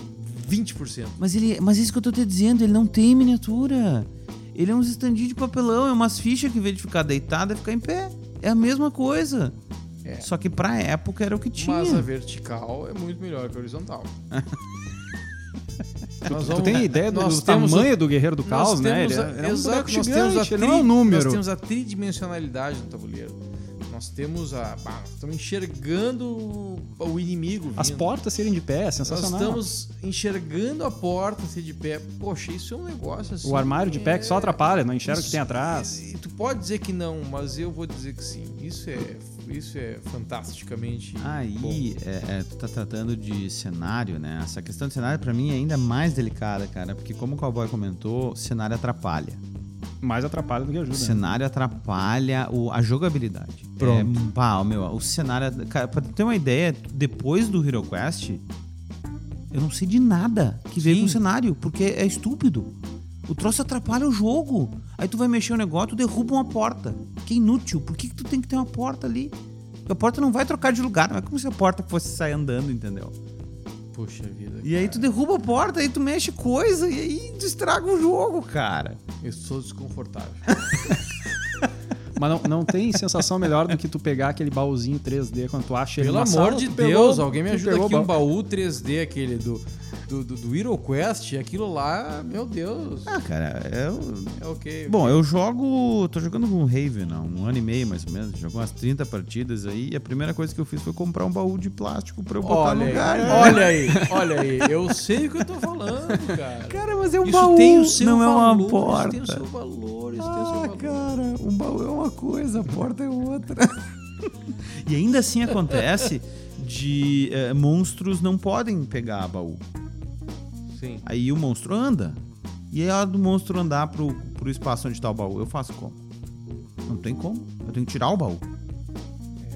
S4: 20%.
S2: Mas ele, mas isso que eu tô te dizendo, ele não tem miniatura. Ele é uns stand de papelão, é umas fichas que, em vez de ficar deitada, ficar em pé. É a mesma coisa.
S4: É.
S2: Só que pra época era o que tinha.
S4: Mas a vertical é muito melhor que a horizontal. Nós
S3: Tu
S4: vamos-
S3: tem ideia do, do tamanho do Guerreiro do
S4: Nós
S3: Caos, né?
S4: temos
S3: Ele é, ele é um
S4: exato, nós
S3: gigante,
S4: temos a tri-
S3: não é um número.
S4: Nós temos a tridimensionalidade no tabuleiro. Nós temos a. bah, nós estamos enxergando o inimigo.
S3: As
S4: vindo.
S3: portas serem de pé, é
S4: Nós
S3: sensacional.
S4: estamos enxergando a porta ser de pé. Poxa, isso é um negócio assim.
S3: O armário de pé que só
S4: é-
S3: atrapalha, não enxerga o que tem atrás.
S4: Tu pode dizer que não, mas eu vou dizer que sim. Isso é, isso é fantasticamente.
S2: Aí, é, é, tu tá tratando de cenário, né? Essa questão de cenário pra mim é ainda mais delicada, cara. Porque como o Cowboy comentou, cenário atrapalha.
S3: Mais atrapalha do que ajuda. né?
S2: cenário atrapalha o- a jogabilidade.
S3: Pronto.
S2: É, pá, meu, o cenário. Cara, pra ter uma ideia, depois do Hero Quest, eu não sei de nada que veio
S4: Sim.
S2: com o cenário, porque é estúpido. O troço atrapalha o jogo. Aí tu vai mexer o negócio, tu derruba uma porta. Que inútil. Por que, que tu tem que ter uma porta ali? A porta não vai trocar de lugar. Não é como se a porta fosse sair andando, entendeu?
S4: Puxa vida.
S2: E aí tu derruba a porta, aí tu mexe coisa, e aí tu estraga o jogo, cara.
S4: Eu sou desconfortável.
S3: Mas não, não tem sensação melhor do que tu pegar aquele baúzinho 3D quando tu acha ele
S4: Pelo
S3: na
S4: amor
S3: sala,
S4: de Deus,
S3: pegou-
S4: alguém me ajuda aqui um
S3: baú.
S4: 3D aquele do do, do, do Hero Quest, aquilo lá, meu Deus.
S2: Ah, cara, eu.
S4: É ok.
S2: Bom, eu jogo. tô jogando com o Raven há um ano e meio mais ou menos. Jogou umas 30 partidas aí. E a primeira coisa que eu fiz foi comprar um baú de plástico pra eu botar
S4: olha
S2: no lugar.
S4: aí,
S2: né?
S4: olha aí, olha aí. Eu sei o que eu tô falando, cara.
S2: Cara, mas é um
S4: Isso
S2: baú,
S4: tem o seu
S2: não
S4: valor,
S2: é uma
S4: Isso
S2: porta.
S4: tem o seu valor, isso tem o seu
S2: Ah,
S4: valor.
S2: cara, um baú é uma coisa, a porta é outra. e ainda assim acontece de eh, monstros não podem pegar baú.
S4: Sim.
S2: Aí o monstro anda. E é a hora do monstro andar pro, pro espaço onde tá o baú. Eu faço como? Não tem como. Eu tenho que tirar o baú.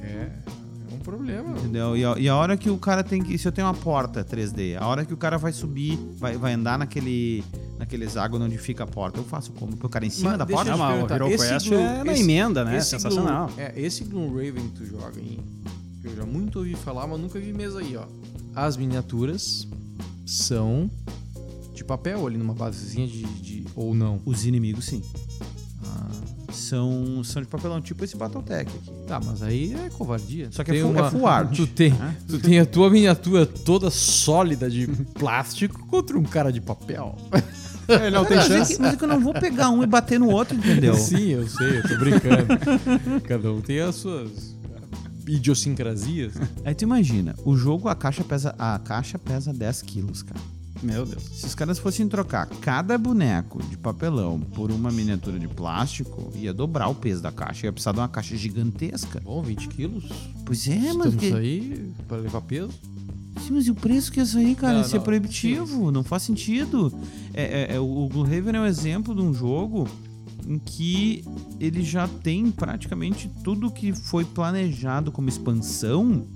S4: É, é um problema.
S2: Entendeu? E a, e a hora que o cara tem que. Se eu tenho uma porta 3D, a hora que o cara vai subir, vai, vai andar naquele. Naquele hexágono onde fica a porta, eu faço como? Pro cara em cima
S4: Mas
S2: da porta?
S3: Não, mas o Hero Quest
S4: Gloom-
S3: é na emenda, né?
S4: esse
S3: Sensacional.
S4: Gloom- é, esse Gloomraven que tu joga aí, que eu já muito ouvi falar, mas nunca vi mesa aí, ó. As miniaturas são de papel ali numa basezinha de, de- ou não.
S2: Os inimigos, sim.
S4: Ah,
S2: São, são de papelão, tipo esse Battletech aqui.
S4: tá, mas aí é covardia.
S2: Só que
S4: Tu
S2: é
S4: tem
S2: full- é full art.
S4: Tu tem,
S2: né?
S4: tu tem a tua miniatura toda sólida de plástico contra um cara de papel.
S3: Ele não tem
S2: é,
S3: chance.
S2: mas é que eu não vou pegar um e bater no outro, entendeu?
S4: Sim, eu sei, eu tô brincando. Cada um tem as suas idiosincrasias.
S2: Aí tu imagina, o jogo, a caixa pesa, a caixa pesa 10 quilos, cara.
S3: Meu Deus.
S2: Se os caras fossem trocar cada boneco de papelão por uma miniatura de plástico, ia dobrar o peso da caixa. Ia precisar de uma caixa gigantesca.
S4: Bom, 20 quilos.
S2: Pois é, mas, que,
S4: aí para levar peso.
S2: sim, mas e o preço que ia sair, cara?
S4: Não,
S2: ia ser
S4: não,
S2: proibitivo. Não faz sentido. É, é- é, o Gloomhaven é um exemplo de um jogo em que ele já tem praticamente tudo que foi planejado como expansão,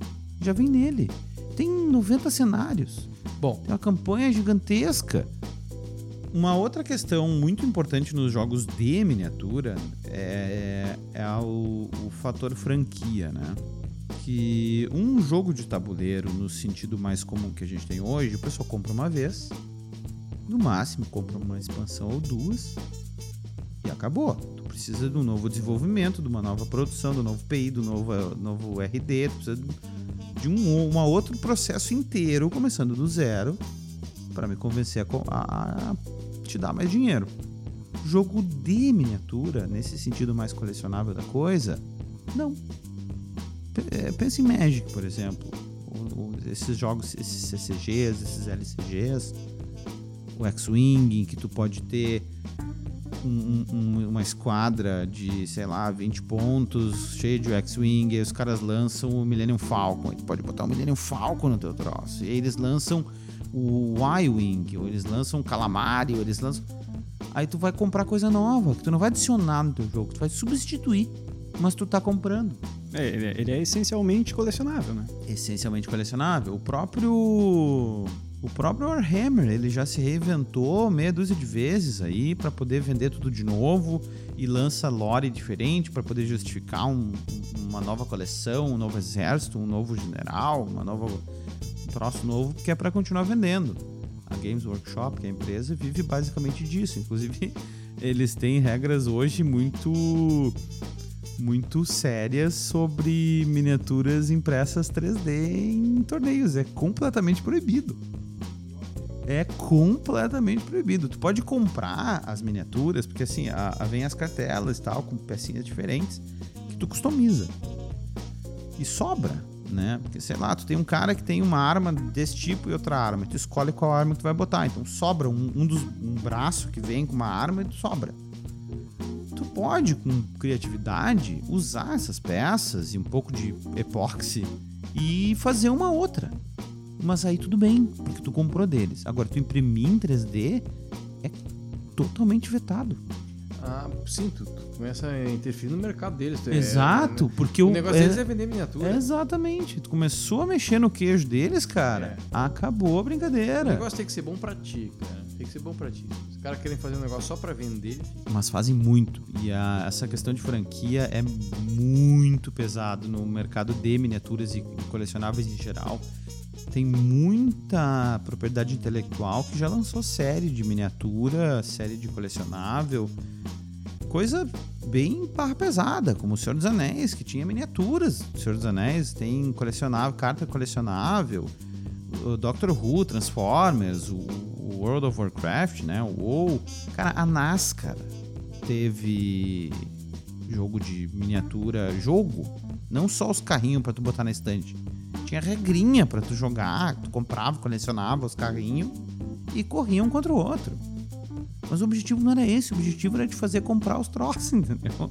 S2: já vem nele. Tem 90 cenários.
S4: Bom,
S2: Tem uma campanha gigantesca. Uma outra questão muito importante nos jogos de miniatura é, é o, o fator franquia, né? Que um jogo de tabuleiro, no sentido mais comum que a gente tem hoje, o pessoal compra uma vez, no máximo compra uma expansão ou duas, e acabou. Tu precisa de um novo desenvolvimento, de uma nova produção, do novo PI, do novo, novo RD, tu precisa de um uma outro processo inteiro, começando do zero, para me convencer a, a- te dar mais dinheiro. Jogo de miniatura, nesse sentido mais colecionável da coisa, não. É, Pensa em Magic, por exemplo. Esses jogos, esses CCGs, esses LCGs, o X-Wing, que tu pode ter um- um- uma esquadra de, sei lá, 20 pontos, cheio de X-Wing, e aí os caras lançam o Millennium Falcon. E tu pode botar o Millennium Falcon no teu troço. E aí eles lançam o Y-Wing, ou eles lançam o Calamari, ou eles lançam. Aí tu vai comprar coisa nova, que tu não vai adicionar no teu jogo, tu vai substituir, mas tu tá comprando.
S3: É, ele, é- ele é essencialmente colecionável, né?
S2: Essencialmente colecionável. O próprio. O próprio Warhammer, ele já se reinventou meia dúzia de vezes aí para poder vender tudo de novo e lança lore diferente para poder justificar um- uma nova coleção, um novo exército, um novo general, uma nova um troço novo que é para continuar vendendo. A Games Workshop, que é a empresa, vive basicamente disso. Inclusive, eles têm regras hoje muito muito sérias sobre miniaturas impressas 3D em torneios. É completamente proibido. É completamente proibido. Tu pode comprar as miniaturas, porque assim, a, a- vem as cartelas e tal, com pecinhas diferentes, que tu customiza. E sobra, né? Porque, sei lá, tu tem um cara que tem uma arma desse tipo e outra arma. e Tu escolhe qual arma que tu vai botar. Então sobra um, um dos, um braço que vem com uma arma e tu sobra tu pode, com criatividade, usar essas peças e um pouco de epóxi e fazer uma outra. Mas aí tudo bem, porque tu comprou deles. Agora, tu imprimir em 3D é totalmente vetado.
S4: ah, sim, tu, tu começa a interferir no mercado deles. tu é-
S2: Exato, porque
S4: O
S2: o,
S4: negócio
S2: é-
S4: deles é vender miniatura.
S2: Exatamente. Tu começou a mexer no queijo deles, cara. Acabou a
S4: O
S2: brincadeira.
S4: negócio tem que ser bom pra ti, cara. Tem que ser bom pra ti. Os caras querem fazer um negócio só pra vender,
S2: mas fazem muito. E a- essa questão de franquia é muito pesado no mercado de miniaturas e colecionáveis em geral. Tem muita propriedade intelectual que já lançou série de miniatura, série de colecionável. Coisa bem barra pesada, como o Senhor dos Anéis, que tinha miniaturas. O Senhor dos Anéis tem colecionável, carta colecionável. o Doctor Who, Transformers, o, World of Warcraft, né? O WoW. Cara, a NASCAR teve jogo de miniatura, jogo, não só os carrinhos para tu botar na estante. Tinha regrinha para tu jogar, tu comprava, colecionava os carrinhos e corria um contra o outro. Mas o objetivo não era esse, o objetivo era de fazer comprar os troços, entendeu?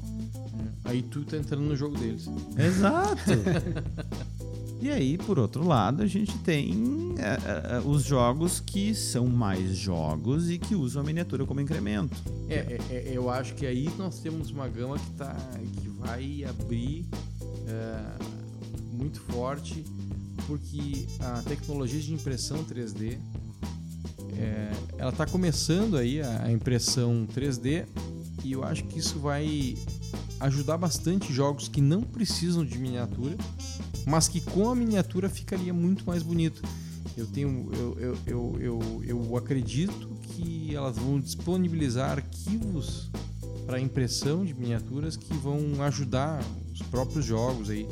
S4: Aí tu tá entrando no jogo deles.
S2: Exato. e aí, por outro lado, a gente tem é, é, os jogos que são mais jogos e que usam a miniatura como incremento.
S4: É, é, é, eu acho que aí nós temos uma gama que, tá, que vai abrir é, muito forte, porque a tecnologia de impressão 3D é, ela está começando aí a, impressão 3D e eu acho que isso vai ajudar bastante jogos que não precisam de miniatura, mas que com a miniatura ficaria muito mais bonito. Eu tenho, eu, eu, eu, eu, eu acredito que elas vão disponibilizar arquivos para impressão de miniaturas que vão ajudar os próprios jogos aí.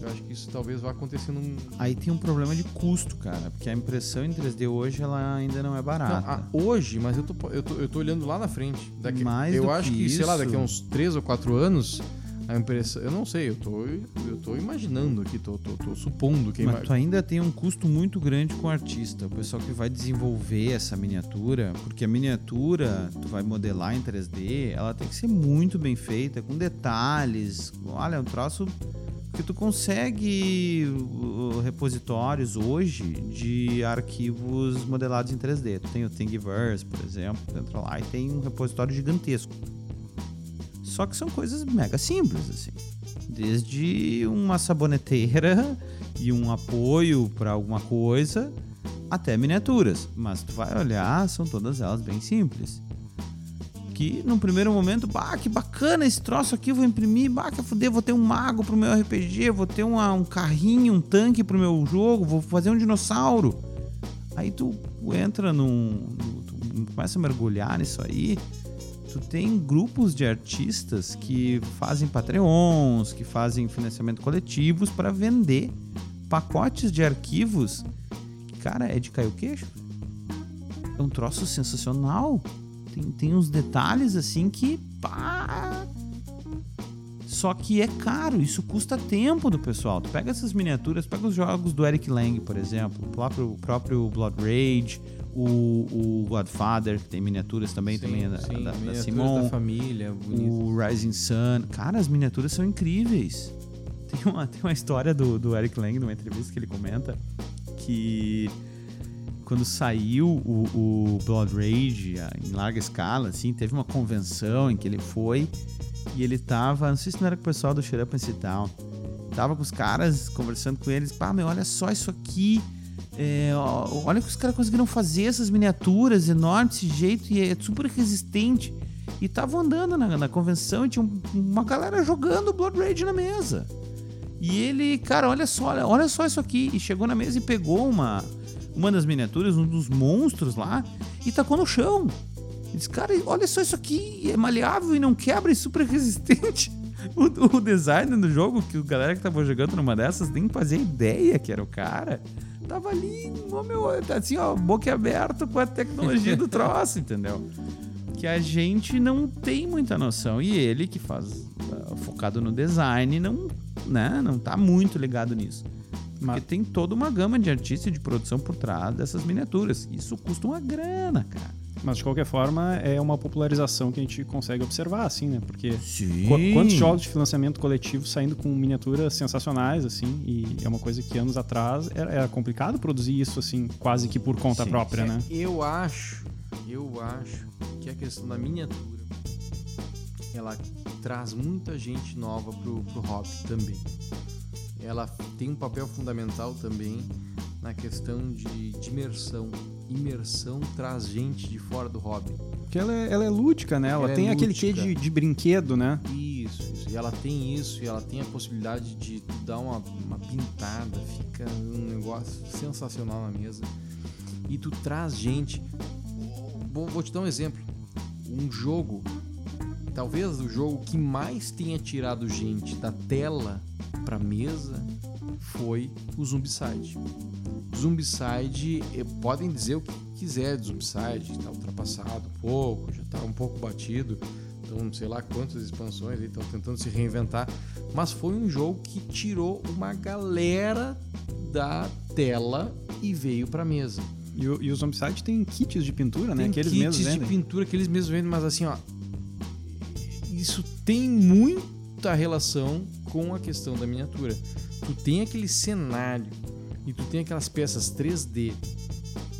S4: Eu acho que isso talvez vá acontecer num.
S2: Aí tem um problema de custo, cara, porque a impressão em 3D hoje ela ainda não é barata.
S4: Não, a, hoje, mas eu tô, eu, tô, eu tô olhando lá na frente. Daqui,
S2: Mais
S4: eu acho
S2: que
S4: que, sei lá,
S2: isso-
S4: daqui a uns 3 ou 4 anos, a impressão. Eu não sei, eu tô, eu tô imaginando aqui, tô, tô, tô supondo que.
S2: Mas tu ainda tem um custo muito grande com o artista, o pessoal que vai desenvolver essa miniatura, porque a miniatura, tu vai modelar em 3D, ela tem que ser muito bem feita, com detalhes. Olha, é um troço que tu consegue repositórios hoje de arquivos modelados em 3D. Tu tem o Thingiverse, por exemplo, entra lá e tem um repositório gigantesco. Só que são coisas mega simples, assim. Desde uma saboneteira e um apoio para alguma coisa até miniaturas. Mas tu vai olhar, são todas elas bem simples. Que num primeiro momento, bah, que bacana esse troço aqui, vou imprimir, bah, que fuder, vou ter um mago pro meu RPG, vou ter uma- um carrinho, um tanque pro meu jogo, vou fazer um dinossauro. Aí tu entra num. no- tu começa a mergulhar nisso aí. Tu tem grupos de artistas que fazem Patreons, que fazem financiamento coletivos para vender pacotes de arquivos. Cara, é de cair o queixo. É um troço sensacional. Tem, tem uns detalhes assim que. Pá! Só que é caro, isso custa tempo do pessoal. Tu pega essas miniaturas, pega os jogos do Eric Lang, por exemplo, o próprio, o próprio Blood Rage, o, o Godfather, que tem miniaturas também, também é da,
S4: sim,
S2: da, da Simon
S4: da família, bonito.
S2: o Rising Sun. Cara, as miniaturas são incríveis. Tem uma, tem uma história do, do Eric Lang, numa entrevista que ele comenta, que quando saiu o, o Blood Rage em larga escala, assim, teve uma convenção em que ele foi e ele tava, não sei se não era com o pessoal do Shut Up and tava com os caras, conversando com eles, pá, meu, olha só isso aqui, é, olha que os caras conseguiram fazer essas miniaturas enormes desse jeito e é super resistente. E tava andando na, na convenção e tinha um- uma galera jogando Blood Rage na mesa. E ele, cara, olha só, olha, olha só isso aqui. E chegou na mesa e pegou uma, uma das miniaturas, um dos monstros lá, e tacou no chão. E disse, cara, olha só isso aqui, é maleável e não quebra, e super resistente. O, o design do jogo, que o galera que tava jogando numa dessas nem fazia ideia que era o cara, tava ali, ó, meu, assim, ó, boca aberta com a tecnologia do troço, entendeu? Que a gente não tem muita noção. E ele, que faz ah, focado no design, não, né, não tá muito ligado nisso. Porque
S3: Mas-
S2: tem toda uma gama de artista e de produção por trás dessas miniaturas. Isso custa uma grana, cara.
S3: Mas de qualquer forma, é uma popularização que a gente consegue observar, assim, né? Porque qu- quantos jogos de financiamento coletivo saindo com miniaturas sensacionais, assim, e é uma coisa que anos atrás era, era complicado produzir isso, assim, quase que por conta
S2: Sim.
S3: própria, né?
S4: É, Eu acho, eu acho que a questão da miniatura ela traz muita gente nova pro, pro hobby também. Ela tem um papel fundamental também na questão de, de imersão. Imersão traz gente de fora do hobby.
S3: Porque ela é, ela é lúdica, né? Ela,
S4: Ela é
S3: tem aquele quê de, de brinquedo, né?
S4: Isso, isso. E ela tem isso, e ela tem a possibilidade de dar uma, uma pintada, fica um negócio sensacional na mesa. E tu traz gente. Vou, vou te dar um exemplo. Um jogo, talvez o jogo que mais tenha tirado gente da tela pra mesa foi o Zombicide. Zombicide, eh, podem dizer o que quiser de Zombicide, tá ultrapassado um pouco, já tá um pouco batido. Então, sei lá quantas expansões estão tentando se reinventar. Mas foi um jogo que tirou uma galera da tela e veio pra mesa.
S3: E o, e o Zombicide tem kits de pintura, né?
S4: Tem
S3: Que eles
S4: kits
S3: mesmos
S4: de
S3: vendem.
S4: pintura que eles mesmos vendem, mas assim, ó. Isso tem muita relação com a questão da miniatura. Tu tem aquele cenário e tu tem aquelas peças 3D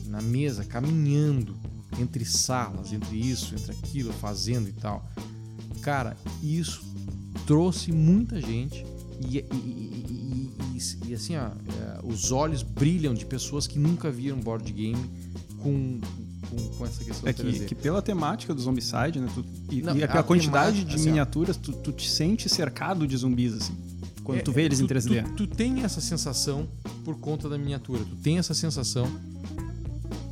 S4: na mesa, caminhando entre salas, entre isso, entre aquilo, fazendo e tal. Cara, isso trouxe muita gente e, e- e- e- assim, ó, é, os olhos brilham de pessoas que nunca viram board game com, com, com essa questão
S3: É que,
S4: 3D.
S3: que pela temática do Zombicide, né? tu- e,
S4: Não,
S3: e
S4: a
S3: a, quantidade
S4: temática,
S3: de
S4: assim,
S3: miniaturas, tu, tu te sente cercado de zumbis, assim. Quando
S4: É,
S3: tu vê eles em 3D.
S4: Tu, tu tem essa sensação por conta da miniatura. Tu tem essa sensação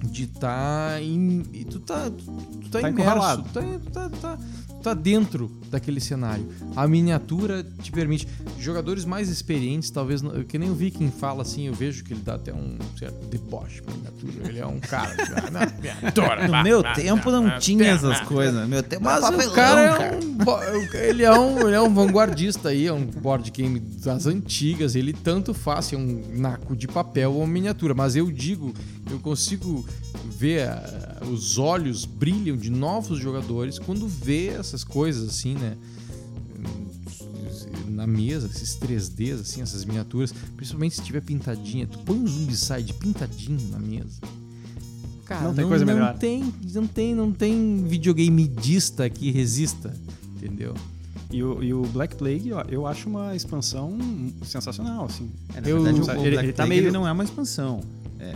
S4: de estar em. Tu tá, tu, tu tá,
S3: Tá
S4: imerso. Tu tá, tu tá, tá, tu tá dentro daquele cenário. A miniatura te permite. Jogadores mais experientes, talvez. Que nem o Viking fala assim, eu vejo que ele dá até um certo deboche pra miniatura. Ele é um cara. miniatura,
S2: No meu tempo não tinha essas coisas. Meu tempo
S4: Mas
S2: era
S4: o
S2: papelão,
S4: cara é um, ele é um, ele é um vanguardista aí, é um board game das antigas. Ele tanto faz é um naco de papel ou uma miniatura. Mas eu digo, eu consigo ver ah, os olhos brilham de novos jogadores quando vê essas coisas assim, né? Na mesa, esses 3Ds, assim, essas miniaturas, principalmente se tiver pintadinha, tu põe um Zombicide pintadinho na mesa. Cara,
S3: Não tem coisa
S4: não
S3: melhor.
S4: Tem, não tem, não tem videogameista que resista, entendeu?
S3: E o, e o Black Plague, ó, eu acho uma expansão sensacional, assim.
S2: É, na
S4: Eu-
S2: verdade, o,
S3: ele-
S2: o
S3: ele tá meio-
S2: ele não é uma expansão.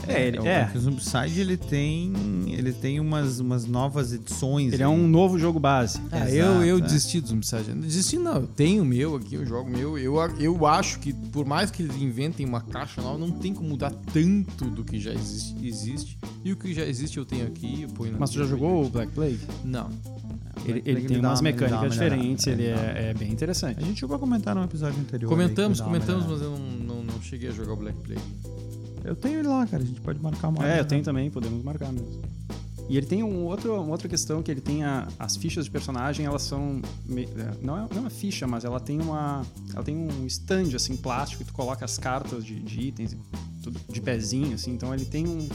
S3: É, ele-
S2: o,
S3: é.
S2: porque O Zombicide ele tem, ele tem umas, umas novas edições.
S3: Ele é um novo jogo base.
S4: Ah,
S2: Exato,
S4: eu, eu
S2: é.
S4: desisti do Zombicide. Desisti não, eu tenho o meu aqui, eu jogo o meu. Eu, eu acho que por mais que eles inventem uma caixa nova, não tem como mudar tanto do que já existe. existe. E o que já existe eu tenho aqui, eu ponho na
S3: Mas tu já jogou o Black Plague?
S4: Não.
S3: Ele, ele tem umas
S2: uma- ele uma
S3: mecânicas
S2: melhorada.
S3: diferentes, ele
S2: dá uma-
S3: é, é bem interessante.
S2: A gente chegou a comentar no episódio anterior.
S4: Comentamos,
S2: aí, uma
S4: comentamos, mas eu não, não, não cheguei a jogar o Black Plague.
S2: Eu tenho ele lá, cara. A gente pode marcar uma hora,
S3: É, eu
S2: né?
S3: tenho também, podemos marcar mesmo. E ele tem um outro, uma outra questão que ele tem a- as fichas de personagem, elas são me- é, não é, não é uma ficha, mas ela tem uma ela tem um stand assim plástico e tu coloca as cartas de, de itens tudo de pezinho assim, então ele tem um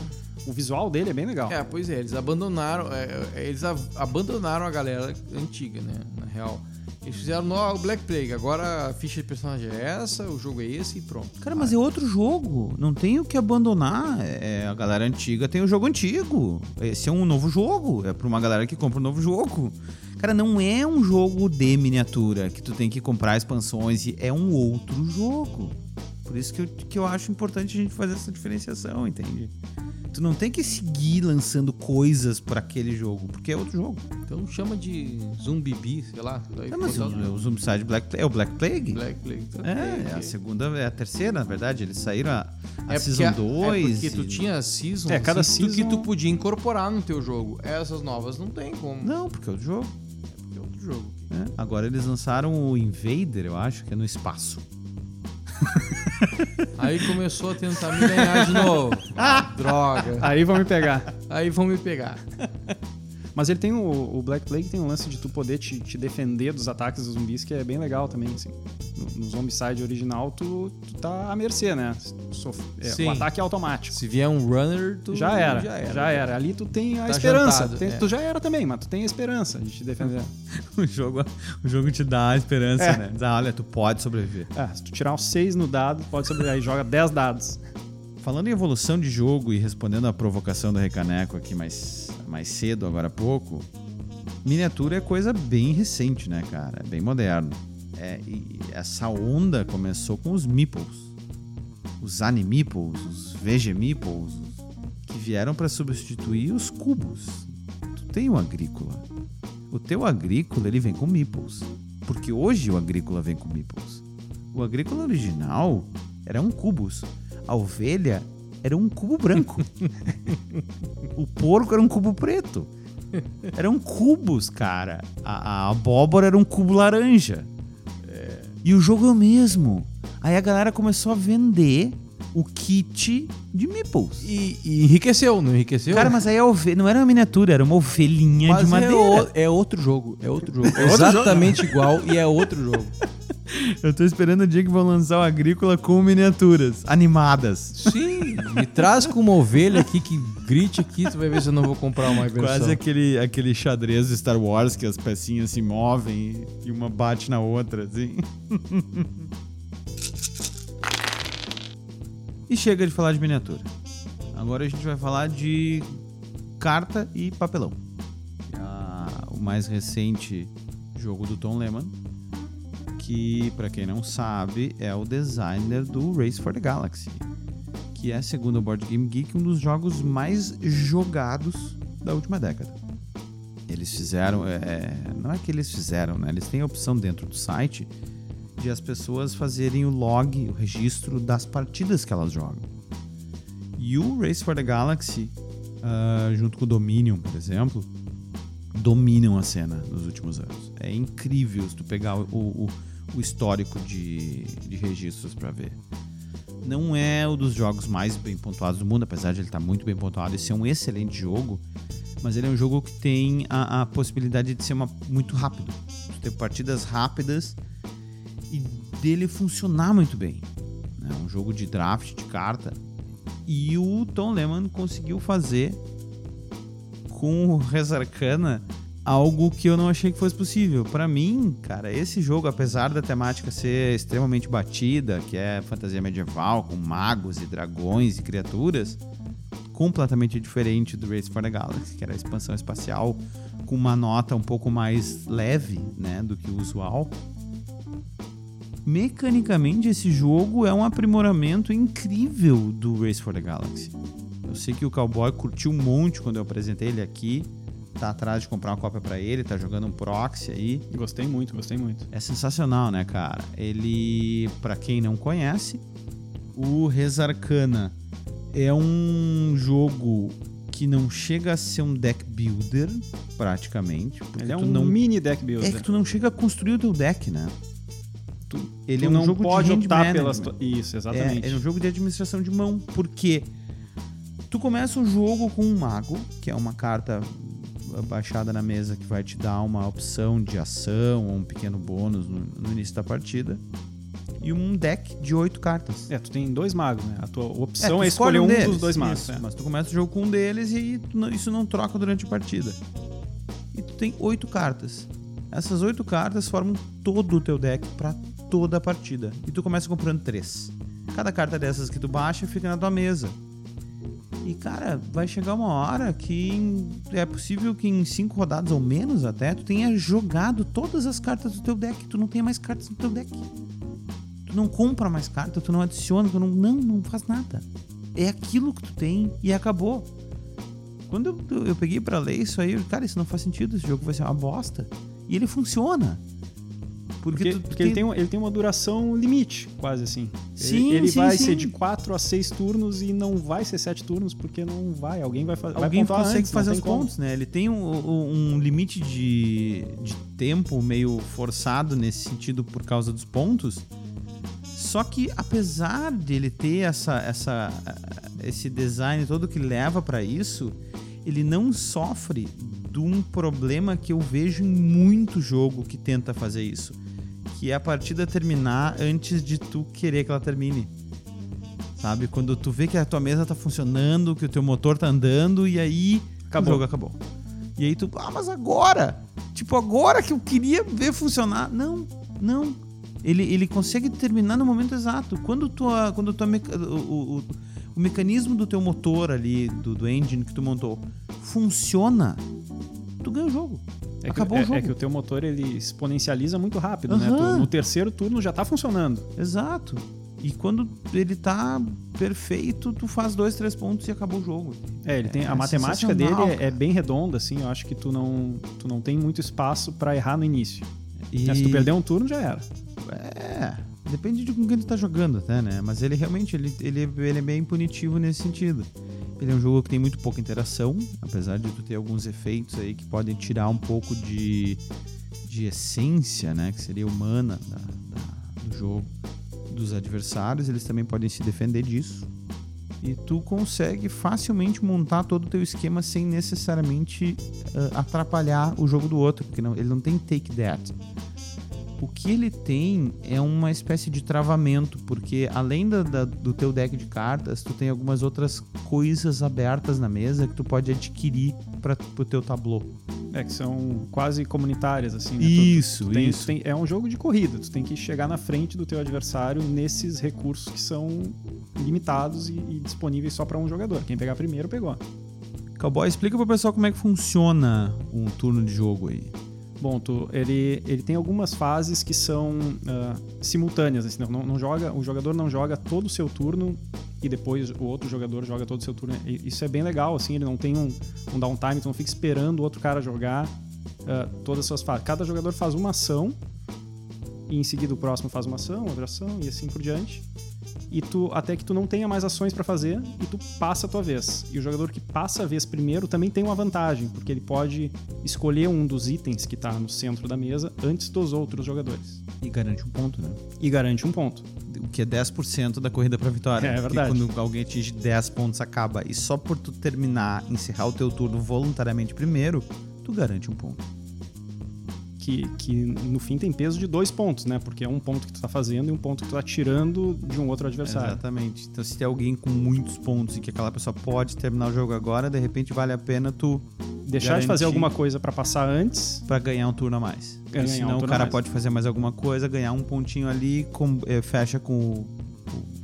S3: o visual dele é bem legal.
S4: É, pois é, eles abandonaram, é, é, eles a- abandonaram a galera antiga, né? Na real. Eles fizeram o Black Plague, agora a ficha de personagem é essa, o jogo é esse e pronto.
S2: Cara, mas é outro jogo. Não tem o que abandonar. É, a galera antiga tem o jogo antigo. Esse é um novo jogo. É pra uma galera que compra um novo jogo. Cara, não é um jogo de miniatura que tu tem que comprar expansões. É um outro jogo. Por isso que eu, que eu acho importante a gente fazer essa diferenciação, entende? Tu não tem que seguir lançando coisas pra aquele jogo, porque é outro jogo.
S4: Então chama de Zumbibi, sei lá. Daí
S2: É, mas o, Zombicide Black Pla- é o Black Plague?
S4: Black Plague. tá?
S2: É, é a segunda, é a terceira, na verdade. Eles saíram a, a
S4: É
S2: Season
S4: porque,
S2: 2.
S4: É porque tu tinha season,
S3: É, cada
S4: assim, tu- que
S3: season-
S4: tu podia incorporar no teu jogo. Essas novas não tem como.
S2: Não, porque é outro jogo.
S4: É outro jogo.
S2: né? Agora eles lançaram o Invader, eu acho, que é no espaço.
S4: Aí começou a tentar me ganhar de novo. Ah, droga.
S3: Aí vão me pegar.
S4: Aí vão me pegar.
S3: Mas ele tem o, o Black Plague tem um lance de tu poder te, te defender dos ataques dos zumbis que é bem legal também, assim. No, no Zombicide original, tu, tu tá à mercê, né? Sof- é, o ataque é automático.
S4: Se vier um runner, tu
S3: Já era,
S4: já
S3: já
S4: era.
S3: era. Ali tu tem a
S4: Tá
S3: esperança.
S4: jantado,
S3: Tem-
S4: é.
S3: Tu já era também, mas tu tem a esperança de te defender.
S2: O jogo, o jogo te dá a esperança,
S3: É.
S2: né? Diz, ah, olha, tu pode sobreviver.
S3: Ah, se tu tirar uns 6 no dado, pode sobreviver. Aí joga 10 dados.
S2: Falando em evolução de jogo e respondendo à provocação do Recaneco aqui mais, mais cedo, agora há pouco, miniatura é coisa bem recente, né, cara? É bem moderno. É, e essa onda começou com os meeples. Os animeeples, os VG meeples, que vieram para substituir os cubos. Tu tem o agrícola. O teu agrícola, ele vem com meeples. Porque hoje o agrícola vem com meeples. O agrícola original era um cubos. A ovelha era um cubo branco. o porco era um cubo preto. Eram cubos, cara. A, a abóbora era um cubo laranja. E o jogo é o mesmo. Aí a galera começou a vender o kit de meeples.
S4: E, e enriqueceu, não enriqueceu?
S2: Cara, mas aí ove... não era uma miniatura, era uma ovelhinha
S4: Mas
S2: de madeira.
S4: É, o- é outro jogo, é outro jogo. É exatamente igual e é outro jogo.
S2: Eu tô esperando o dia que vão lançar o Agrícola com miniaturas animadas.
S4: Sim, me traz com uma ovelha aqui que grite aqui, tu vai ver se eu não vou comprar uma versão.
S2: Quase aquele, aquele xadrez de Star Wars que as pecinhas se movem e uma bate na outra, assim. e chega de falar de miniatura. Agora a gente vai falar de carta e papelão. Ah, o mais recente jogo do Tom Lehman, que, pra quem não sabe, é o designer do Race for the Galaxy, que é, segundo o Board Game Geek, um dos jogos mais jogados da última década. Eles fizeram, é, não é que eles fizeram, né? Eles têm a opção dentro do site de as pessoas fazerem o log, o registro das partidas que elas jogam. E o Race for the Galaxy, ah, junto com o Dominion, por exemplo, dominam a cena nos últimos anos. É incrível se tu pegar o, o, o histórico de, de registros para ver. Não é um dos jogos mais bem pontuados do mundo, apesar de ele estar muito bem pontuado e ser um excelente jogo, mas ele é um jogo que tem a, a possibilidade de ser uma, muito rápido. Tu ter partidas rápidas e dele funcionar muito bem. É um jogo de draft, de carta. E o Tom Lehman conseguiu fazer com o Rezarcana algo que eu não achei que fosse possível. Pra mim, cara, esse jogo, apesar da temática ser extremamente batida, que é fantasia medieval, com magos e dragões e criaturas, completamente diferente do Race for the Galaxy, que era a expansão espacial com uma nota um pouco mais leve, né, do que o usual. Mecanicamente, esse jogo é um aprimoramento incrível do Race for the Galaxy. Eu sei que o Cowboy curtiu um monte quando eu apresentei ele aqui. Tá atrás de comprar uma cópia pra ele, tá jogando um proxy aí.
S3: Gostei muito, gostei muito.
S2: É sensacional, né, cara? Ele, pra quem não conhece, o Resarcana é um jogo que não chega a ser um deck builder, praticamente.
S3: Ele é um
S2: não
S3: mini deck builder.
S2: é que tu não chega a construir o teu deck, né? Tu- ele
S3: Tu
S2: é um
S3: não
S2: jogo
S3: pode
S2: de
S3: optar
S2: management.
S3: pelas... tu- Isso, exatamente.
S2: É, é um jogo de administração de mão. Porque tu começa o jogo com um mago, que é uma carta baixada na mesa que vai te dar uma opção de ação ou um pequeno bônus no, no início da partida. E um deck de oito cartas.
S3: É, tu tem dois magos, né? A tua
S2: É,
S3: opção
S2: tu
S3: é, escolher um
S2: deles,
S3: dos dois magos.
S2: isso,
S3: é.
S2: Mas tu começa o jogo com um deles e não- isso não troca durante a partida. E tu tem oito cartas. Essas oito cartas formam todo o teu deck pra toda a partida. E tu começa comprando três. Cada carta dessas que tu baixa fica na tua mesa. E cara, vai chegar uma hora que é possível que em cinco rodadas ou menos até tu tenha jogado todas as cartas do teu deck. Tu não tenha mais cartas no teu deck. Tu não compra mais carta, tu não adiciona, tu não, não, não faz nada. É aquilo que tu tem e acabou. Quando eu, eu peguei pra ler isso aí, eu, cara, isso não faz sentido, esse jogo vai ser uma bosta. E ele funciona. Porque,
S3: Porque, porque ele, tem, um- ele tem uma duração limite, quase assim.
S2: Sim,
S3: ele ele
S2: sim,
S3: vai
S2: sim.
S3: ser de 4 a 6 turnos e não vai ser 7 turnos, porque não vai. Alguém vai, fa vai
S2: Alguém
S3: pontuar
S2: consegue
S3: antes,
S2: fazer os pontos, né? Ele tem um, um- limite de, de tempo meio forçado nesse sentido por causa dos pontos. Só que apesar dele ter essa, essa, esse design todo que leva pra isso, ele não sofre de um problema que eu vejo em muito jogo que tenta fazer isso, que é a partida terminar antes de tu querer que ela termine. Sabe? Quando tu vê que a tua mesa tá funcionando, que o teu motor tá andando e aí
S3: Acabou.
S2: o jogo acabou. E aí tu, ah, mas agora? Tipo, agora que eu queria ver funcionar. Não, não. Ele, ele consegue terminar no momento exato. Quando tua, quando tua meca- o, o, o mecanismo do teu motor ali, do, do engine que tu montou, funciona, tu ganha o jogo.
S3: É que,
S2: Acabou
S3: é,
S2: o jogo.
S3: é que o teu motor ele exponencializa muito rápido, né?
S2: Aham.
S3: Tu- no terceiro turno já tá funcionando.
S2: Exato. E quando ele tá perfeito, tu faz dois, três pontos e acabou o jogo.
S3: É, ele tem
S2: É
S3: a matemática dele é, é bem redonda, assim. Eu acho que tu não, tu não tem muito espaço pra errar no início.
S2: E...
S3: É, Se tu perder um turno, já era.
S2: É, depende de com quem tu tá jogando até, né? Mas ele realmente, ele, ele, ele é bem punitivo nesse sentido. Ele é um jogo que tem muito pouca interação, apesar de tu ter alguns efeitos aí que podem tirar um pouco de, de essência, né? Que seria humana da- da- do jogo. Do, dos adversários, eles também podem se defender disso. E tu consegue facilmente montar todo o teu esquema sem necessariamente uh, atrapalhar o jogo do outro, porque não, ele não tem take that. O que ele tem é uma espécie de travamento, porque além da, da, do teu deck de cartas, tu tem algumas outras coisas abertas na mesa que tu pode adquirir para o teu tablô.
S3: É, que são quase comunitárias, assim. Né?
S2: Isso,
S3: tu, tu tem,
S2: isso.
S3: Tem, é um jogo de corrida, tu tem que chegar na frente do teu adversário nesses recursos que são limitados e, e disponíveis só para um jogador. Quem pegar primeiro, pegou.
S2: Cowboy, explica pro pessoal como é que funciona um turno de jogo aí.
S3: Bom, tu, ele, ele tem algumas fases que são uh, simultâneas. Assim, não, não joga, o jogador não joga todo o seu turno e depois o outro jogador joga todo o seu turno. Isso é bem legal, assim, ele não tem um, um downtime, tu não fica esperando o outro cara jogar uh, todas as suas fases. Cada jogador faz uma ação e em seguida o próximo faz uma ação, outra ação e assim por diante e tu até que tu não tenha mais ações para fazer e tu passa a tua vez. E o jogador que passa a vez primeiro também tem uma vantagem, porque ele pode escolher um dos itens que está no centro da mesa antes dos outros jogadores.
S2: E garante um ponto, né?
S3: E garante um ponto.
S2: O que é 10% da corrida para vitória.
S3: É, é verdade.
S2: quando alguém atinge 10 pontos acaba. E só por tu terminar, encerrar o teu turno voluntariamente primeiro, tu garante um ponto
S3: que, que no fim tem peso de dois pontos, né? Porque é um ponto que tu tá fazendo e um ponto que tu tá tirando de um outro adversário.
S2: Exatamente. Então, se tem alguém com muitos pontos e que aquela pessoa pode terminar o jogo agora, de repente vale a pena tu
S3: deixar de fazer alguma coisa para passar antes
S2: para ganhar um turno a mais.
S3: Ganhar
S2: senão
S3: um
S2: o cara pode fazer mais alguma coisa, ganhar um pontinho ali, com, é, fecha com o,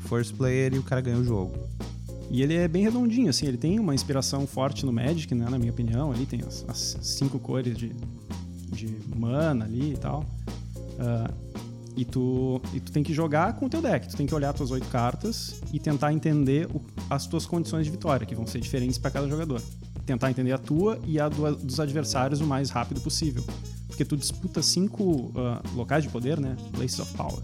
S2: o first player e o cara ganha o jogo.
S3: E ele é bem redondinho, assim, ele tem uma inspiração forte no Magic, né, na minha opinião. Ali tem as, as cinco cores de, de mana ali e tal. Uh, e, tu, e tu tem que jogar com o teu deck. Tu tem que olhar tuas oito cartas e tentar entender o, as tuas condições de vitória, que vão ser diferentes para cada jogador. Tentar entender a tua e a do, dos adversários o mais rápido possível. Porque tu disputa cinco uh, locais de poder, né? Places of Power.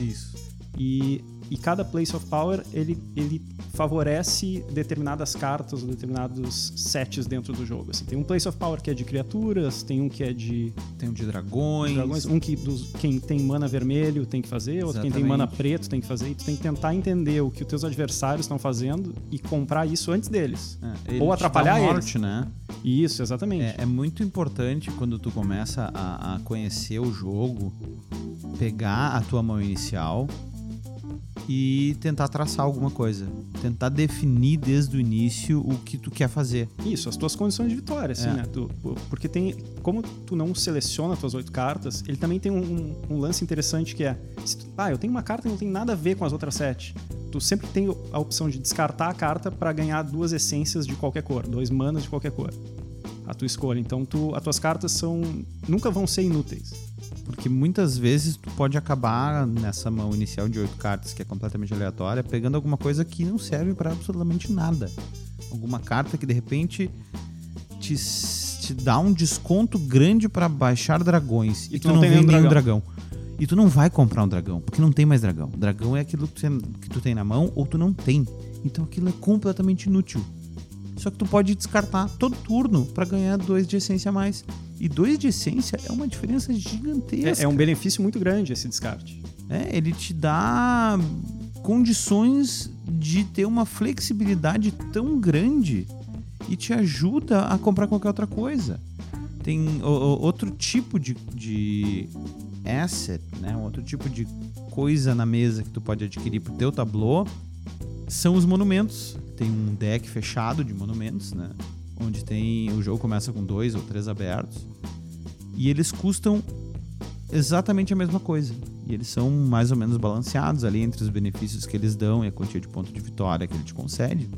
S2: Isso.
S3: E, e cada Place of Power, ele, ele favorece determinadas cartas ou determinados sets dentro do jogo. Assim, tem um Place of Power que é de criaturas, tem um que é de.
S2: Tem um de dragões.
S3: dragões um que dos, quem tem mana vermelho tem que fazer, outro quem tem mana preto tem que fazer. E tu tem que tentar entender o que os teus adversários estão fazendo e comprar isso antes deles.
S2: É,
S3: ou atrapalhar um norte,
S2: eles. né?
S3: Isso, exatamente.
S2: É, é, muito importante quando tu começa a, a conhecer o jogo, pegar a tua mão inicial e tentar traçar alguma coisa. Tentar definir desde o início o que tu quer fazer.
S3: Isso, as tuas condições de vitória, assim, é. né? Tu, porque tem. Como tu não seleciona as tuas oito cartas, ele também tem um, um, lance interessante que é. Tu, ah, eu tenho uma carta que não tem nada a ver com as outras sete. Tu sempre tem a opção de descartar a carta para ganhar duas essências de qualquer cor, dois manas de qualquer cor. A tua escolha. Então tu, as tuas cartas são. nunca vão ser inúteis.
S2: Porque muitas vezes tu pode acabar nessa mão inicial de oito cartas, que é completamente aleatória, pegando alguma coisa que não serve para absolutamente nada. Alguma carta que de repente te, te dá um desconto grande para baixar dragões e, e tu, não, não tem nenhum dragão. dragão. E tu não vai comprar um dragão, porque não tem mais dragão. Dragão é aquilo que tu tem na mão ou tu não tem. Então aquilo é completamente inútil. Só que tu pode descartar todo turno para ganhar dois de essência a mais. E dois de essência é uma diferença gigantesca.
S3: É, é um benefício muito grande esse descarte.
S2: É, ele te dá condições de ter uma flexibilidade tão grande e te ajuda a comprar qualquer outra coisa. Tem outro tipo de, de asset, né? outro tipo de coisa na mesa que tu pode adquirir pro teu tablô são os monumentos tem um deck fechado de monumentos, né? Onde tem. O jogo começa com dois ou três abertos. E eles custam exatamente a mesma coisa. E eles são mais ou menos balanceados ali entre os benefícios que eles dão e a quantia de ponto de vitória que ele te concede.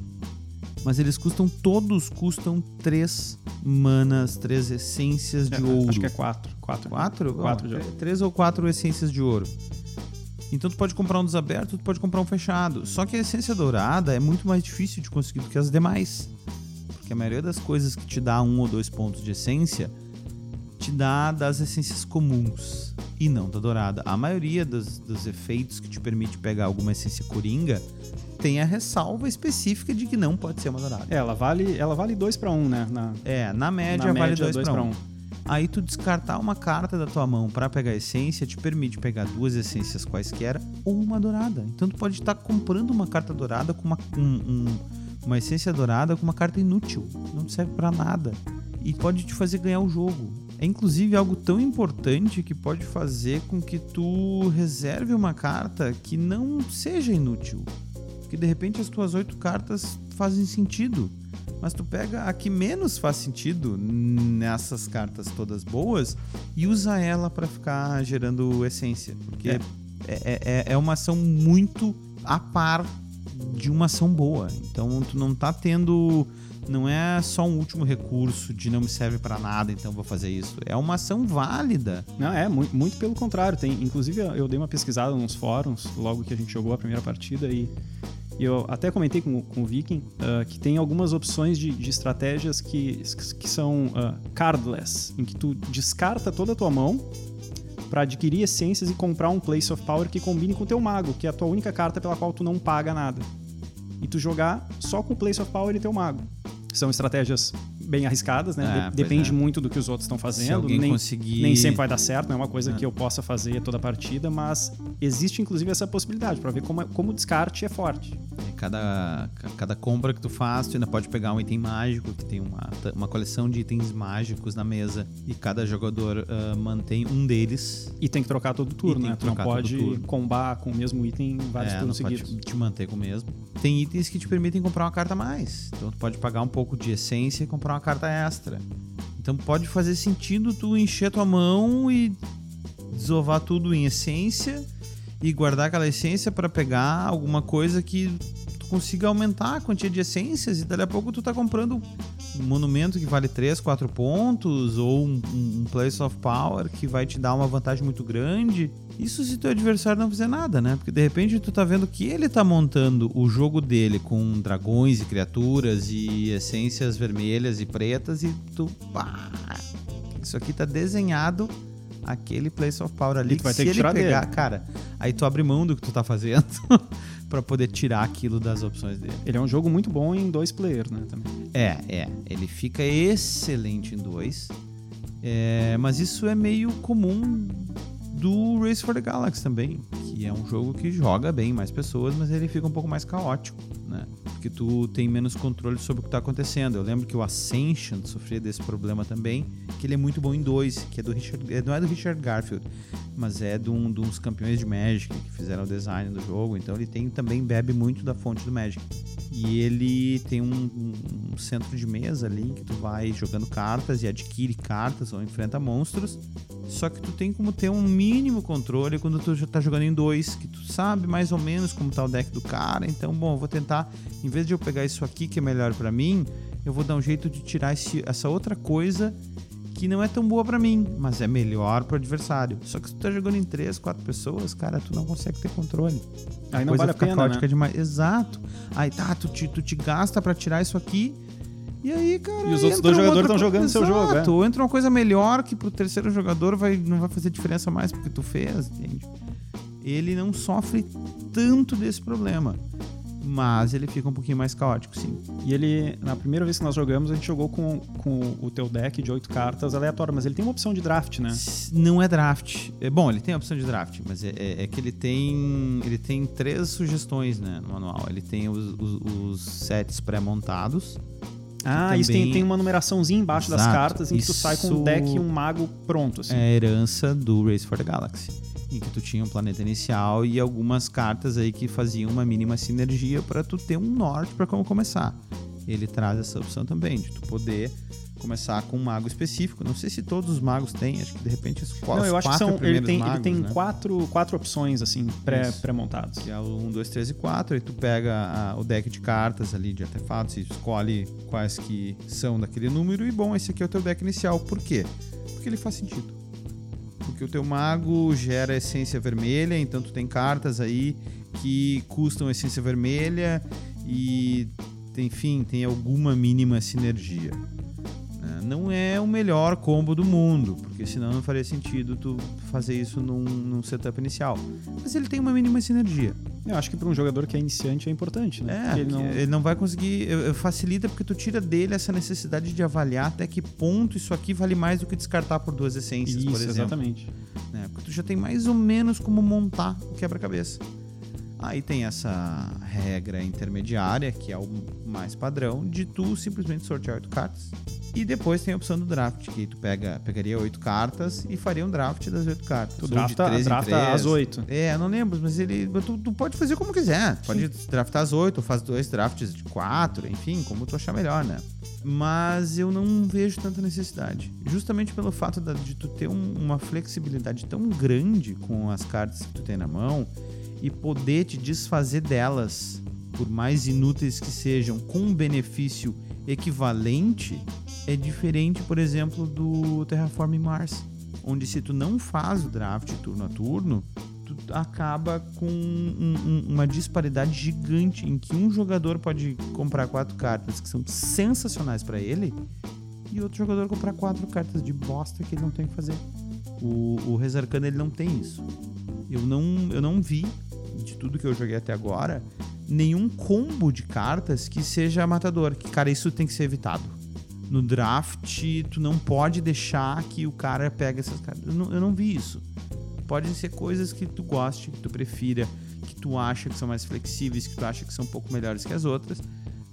S2: Mas eles custam, todos custam três manas, três essências de
S3: é,
S2: ouro.
S3: Acho que é quatro. Quatro?
S2: Quatro?
S3: quatro
S2: oh, três ou quatro essências de ouro. Então tu pode comprar um desaberto, tu pode comprar um fechado. Só que a essência dourada é muito mais difícil de conseguir do que as demais. Porque a maioria das coisas que te dá um ou dois pontos de essência te dá das essências comuns e não da dourada. A maioria dos, dos efeitos que te permite pegar alguma essência coringa tem a ressalva específica de que não pode ser uma dourada.
S3: É, ela vale, ela vale 2 para 1, um, né?
S2: Na, é, na média na vale 2 para 1. Um. Aí tu descartar uma carta da tua mão para pegar essência te permite pegar duas essências quaisquer ou uma dourada. Então tu pode estar comprando uma carta dourada com uma, um, um, uma essência dourada com uma carta inútil, não serve para nada e pode te fazer ganhar o jogo. É inclusive algo tão importante que pode fazer com que tu reserve uma carta que não seja inútil. Que de repente as tuas oito cartas fazem sentido. Mas tu pega a que menos faz sentido nessas cartas todas boas e usa ela para ficar gerando essência. Porque é. É, é, é uma ação muito a par de uma ação boa. Então tu não tá tendo não é só um último recurso de não me serve para nada, então vou fazer isso. É uma ação válida.
S3: Não, é, muito, muito pelo contrário. Tem, inclusive, eu dei uma pesquisada nos fóruns logo que a gente jogou a primeira partida e eu até comentei com, com o Viking uh, que tem algumas opções de, de estratégias que, que são uh, cardless, em que tu descarta toda a tua mão para adquirir essências e comprar um Place of Power que combine com o teu mago, que é a tua única carta pela qual tu não paga nada. E tu jogar só com o Place of Power e teu mago. São estratégias bem arriscadas, né? É, De depende é. muito do que os outros estão fazendo.
S2: nem, conseguir...
S3: nem sempre vai dar certo, não é uma coisa é. que eu possa fazer toda a partida, mas existe inclusive essa possibilidade para ver como, é, como o descarte é forte.
S2: Cada, cada compra que tu faz, tu ainda pode pegar um item mágico, que tem uma, uma coleção de itens mágicos na mesa, e cada jogador uh, mantém um deles.
S3: E tem que trocar todo turno, né? Tu não pode combar com o mesmo item vários
S2: é,
S3: turnos seguidos.
S2: Pode te manter com o mesmo. Tem itens que te permitem comprar uma carta a mais. Então tu pode pagar um pouco de essência e comprar uma carta extra. Então pode fazer sentido tu encher tua mão e desovar tudo em essência e guardar aquela essência para pegar alguma coisa que consiga aumentar a quantia de essências e dali a pouco tu tá comprando um monumento que vale 3, 4 pontos ou um, um place of power que vai te dar uma vantagem muito grande. Isso se teu adversário não fizer nada, né? Porque de repente tu tá vendo que ele tá montando o jogo dele com dragões e criaturas e essências vermelhas e pretas e tu, pá, isso aqui tá desenhado aquele place of power ali.
S3: E tu vai ter que tirar pegar, dele.
S2: cara, aí tu abre mão do que tu tá fazendo para poder tirar aquilo das opções dele.
S3: Ele é um jogo muito bom em dois players, né? Também.
S2: É, é. Ele fica excelente em dois. É, mas isso é meio comum do Race for the Galaxy também, que é um jogo que joga bem mais pessoas, mas ele fica um pouco mais caótico, né? Porque tu tem menos controle sobre o que está acontecendo. Eu lembro que o Ascension sofria desse problema também, que ele é muito bom em dois, que é do Richard, é, não é do Richard Garfield, mas é de, um, de uns campeões de Magic que fizeram o design do jogo, então ele tem também bebe muito da fonte do Magic. E ele tem um, um, centro de mesa ali que tu vai jogando cartas e adquire cartas ou enfrenta monstros. Só que tu tem como ter um mínimo controle quando tu já tá jogando em dois, que tu sabe mais ou menos como tá o deck do cara. Então, bom, eu vou tentar, em vez de eu pegar isso aqui que é melhor para mim, eu vou dar um jeito de tirar esse, essa outra coisa que não é tão boa para mim, mas é melhor pro adversário. Só que se tu tá jogando em três, quatro pessoas, cara, tu não consegue ter controle.
S3: Aí não vale a pena, né?
S2: demais. Exato. Aí tá, tu te, tu te gasta para tirar isso aqui, e aí, cara.
S3: E os outros dois jogadores estão jogando seu jogo. É.
S2: Entra uma coisa melhor que pro terceiro jogador vai, não vai fazer diferença mais porque tu fez, entende? Ele não sofre tanto desse problema. Mas ele fica um pouquinho mais caótico, sim.
S3: E ele, na primeira vez que nós jogamos, a gente jogou com, com o teu deck de oito cartas aleatório, mas ele tem uma opção de draft, né?
S2: Não é draft. É, bom, ele tem a opção de draft, mas é, é, é que ele tem. Ele tem três sugestões né, no manual. Ele tem os, os, os sets pré-montados
S3: ah, isso tem, tem uma numeraçãozinha embaixo Exato. das cartas em que tu sai com um deck e um mago pronto. Assim.
S2: É a herança do Race for the Galaxy. Em que tu tinha um planeta inicial e algumas cartas aí que faziam uma mínima sinergia para tu ter um norte para como começar. Ele traz essa opção também, de tu poder começar com um mago específico. Não sei se todos os magos têm, acho que de repente os
S3: quatro. Não, eu acho que são. Ele tem, magos, ele tem né? quatro, quatro opções, assim, pré-montadas.
S2: Pré que é o 1, 2, 3 e 4. Aí tu pega a, o deck de cartas ali, de artefatos, e escolhe quais que são daquele número. E bom, esse aqui é o teu deck inicial. Por quê? Porque ele faz sentido. Porque o teu mago gera essência vermelha, então tu tem cartas aí que custam essência vermelha e enfim, tem alguma mínima sinergia. Não é o melhor combo do mundo, porque senão não faria sentido tu fazer isso num, num setup inicial. Mas ele tem uma mínima sinergia.
S3: Eu acho que para um jogador que é iniciante é importante, né?
S2: É, ele não... ele não vai conseguir. Facilita porque tu tira dele essa necessidade de avaliar até que ponto isso aqui vale mais do que descartar por duas essências,
S3: Isso,
S2: por exemplo.
S3: exatamente.
S2: né? Porque tu já tem mais ou menos como montar o quebra-cabeça. Aí tem essa regra intermediária, que é o mais padrão, de tu simplesmente sortear oito cartas. E depois tem a opção do draft, que tu pega, pegaria oito cartas e faria um draft das oito cartas.
S3: Tu
S2: Ou de
S3: drafta, drafta as oito.
S2: É, não lembro, mas ele. Tu, tu pode fazer como quiser. Tu Pode draftar as oito, ou faz dois drafts de quatro, enfim, como tu achar melhor, né? Mas eu não vejo tanta necessidade. Justamente pelo fato de tu ter um- uma flexibilidade tão grande com as cartas que tu tem na mão e poder te desfazer delas, por mais inúteis que sejam, com um benefício equivalente, é diferente, por exemplo, do Terraform Mars. Onde se tu não faz o draft turno a turno, tu acaba com um- um- uma disparidade gigante em que um jogador pode comprar quatro cartas que são sensacionais para ele e outro jogador comprar quatro cartas de bosta que ele não tem que fazer. O, o Rezarcano ele não tem isso. Eu não, eu não vi, de tudo que eu joguei até agora, nenhum combo de cartas que seja matador. Que, cara, isso tem que ser evitado. No draft, tu não pode deixar que o cara pegue essas cartas. Eu não, eu não vi isso. Podem ser coisas que tu goste, que tu prefira, que tu acha que são mais flexíveis, que tu acha que são um pouco melhores que as outras.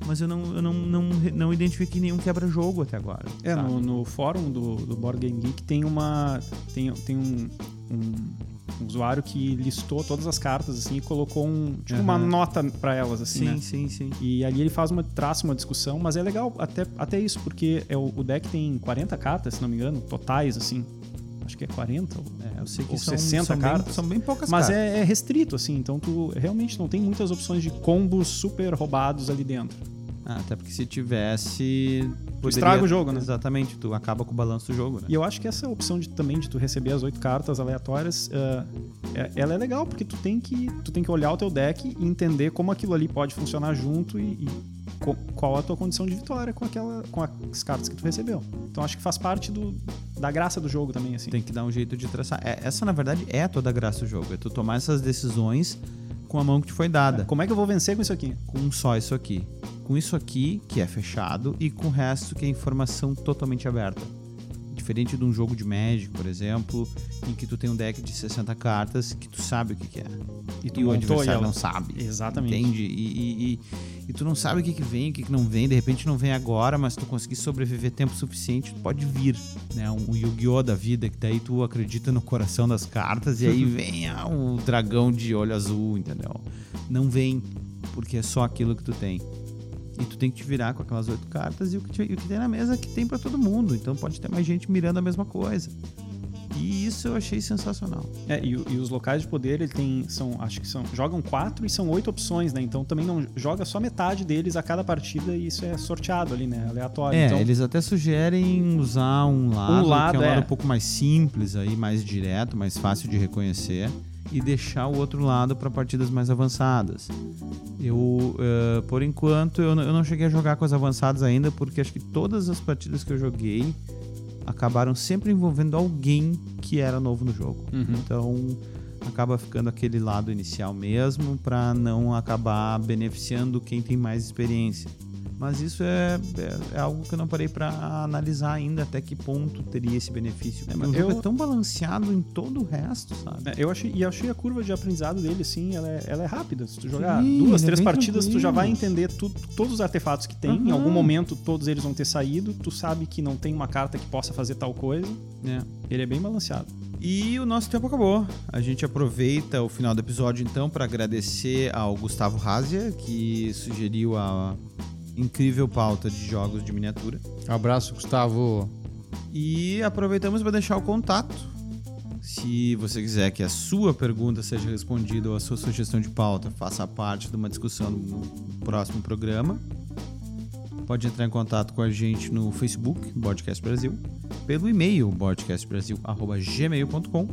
S2: Mas eu não, eu não, não, não identifiquei nenhum quebra-jogo até agora.
S3: É, no, no fórum do, do Board Game Geek tem uma. Tem, tem um, um, um usuário que listou todas as cartas assim e colocou um, tipo uma
S2: Aham.
S3: nota pra elas, assim,
S2: sim,
S3: né?
S2: sim, sim.
S3: E ali ele faz uma, traça uma discussão, mas é legal até, até isso, porque é o, o deck tem 40 cartas, se não me engano, totais, assim. Acho que é 40. ou-
S2: É, eu sei que
S3: Ou
S2: são,
S3: 60
S2: são, bem,
S3: cartas.
S2: são bem poucas
S3: Mas
S2: cartas.
S3: é, é restrito, assim, então tu realmente não tem muitas opções de combos super roubados ali dentro.
S2: Ah, até porque se tivesse. poderia-
S3: estraga o jogo, né?
S2: Exatamente, tu acaba com o balanço do jogo, né?
S3: E eu acho que essa opção de, também de tu receber as oito cartas aleatórias, ah, é- ela é legal, porque tu tem, que, tu tem que olhar o teu deck e entender como aquilo ali pode funcionar junto e, e qual a tua condição de vitória com, aquela, com as cartas que tu recebeu. Então acho que faz parte do, da graça do jogo também, assim.
S2: Tem que dar um jeito de traçar. É, essa, na verdade, é toda a graça do jogo. É tu tomar essas decisões com a mão que te foi dada.
S3: Como é que eu vou vencer com isso aqui?
S2: Com só isso aqui. Com isso aqui, que é fechado, e com o resto, que é informação totalmente aberta. Diferente de um jogo de Magic, por exemplo, em que tu tem um deck de 60 cartas que tu sabe o que, que é.
S3: E tu
S2: E o adversário
S3: ela.
S2: não sabe.
S3: Exatamente.
S2: Entende? E, e- e- tu não sabe o que, que vem, o que, que não vem. De repente não vem agora, mas tu conseguir sobreviver tempo suficiente, tu pode vir. Né? Um, um Yu-Gi-Oh! da vida, que daí tu acredita no coração das cartas e aí vem ah, o dragão de olho azul, entendeu? Não vem, porque é só aquilo que tu tem. E tu tem que te virar com aquelas oito cartas e o que, te- e o que tem na mesa que tem pra todo mundo. Então pode ter mais gente mirando a mesma coisa. E isso eu achei sensacional.
S3: É, e, e os locais de poder, ele tem. São, acho que são. Jogam quatro e são oito opções, né? Então também não joga só metade deles a cada partida e isso é sorteado ali, né? Aleatório.
S2: É,
S3: então,
S2: eles até sugerem usar um lado,
S3: lado,
S2: que é um
S3: é.
S2: lado um pouco mais simples aí, mais direto, mais fácil de reconhecer e deixar o outro lado para partidas mais avançadas. Eu, eh, por enquanto, eu, não- eu não cheguei a jogar com as avançadas ainda, porque acho que todas as partidas que eu joguei acabaram sempre envolvendo alguém que era novo no jogo.
S3: Uhum.
S2: Então acaba ficando aquele lado inicial mesmo para não acabar beneficiando quem tem mais experiência. Mas isso é, é, é algo que eu não parei para analisar ainda até que ponto teria esse benefício. Porque
S3: mas
S2: o jogo
S3: eu-
S2: é tão balanceado em todo o resto, sabe?
S3: É, eu achei, e achei a curva de aprendizado dele, sim, ela é, ela é rápida. Se tu jogar
S2: Sim,
S3: duas,
S2: é
S3: três partidas, tu já
S2: tranquilo.
S3: vai entender tu- todos os artefatos que tem. Em
S2: Aham.
S3: algum momento, todos eles vão ter saído. Tu sabe que não tem uma carta que possa fazer tal coisa.
S2: É.
S3: Ele é bem balanceado.
S2: E o nosso tempo acabou. A gente aproveita o final do episódio então para agradecer ao Gustavo Razia, que sugeriu a incrível pauta de jogos de miniatura.
S4: Abraço, Gustavo.
S2: E aproveitamos para deixar o contato. Se você quiser que a sua pergunta seja respondida ou a sua sugestão de pauta faça parte de uma discussão no próximo programa, pode entrar em contato com a gente no Facebook, Podcast Brasil, pelo e-mail podcastbrasil.gmail.com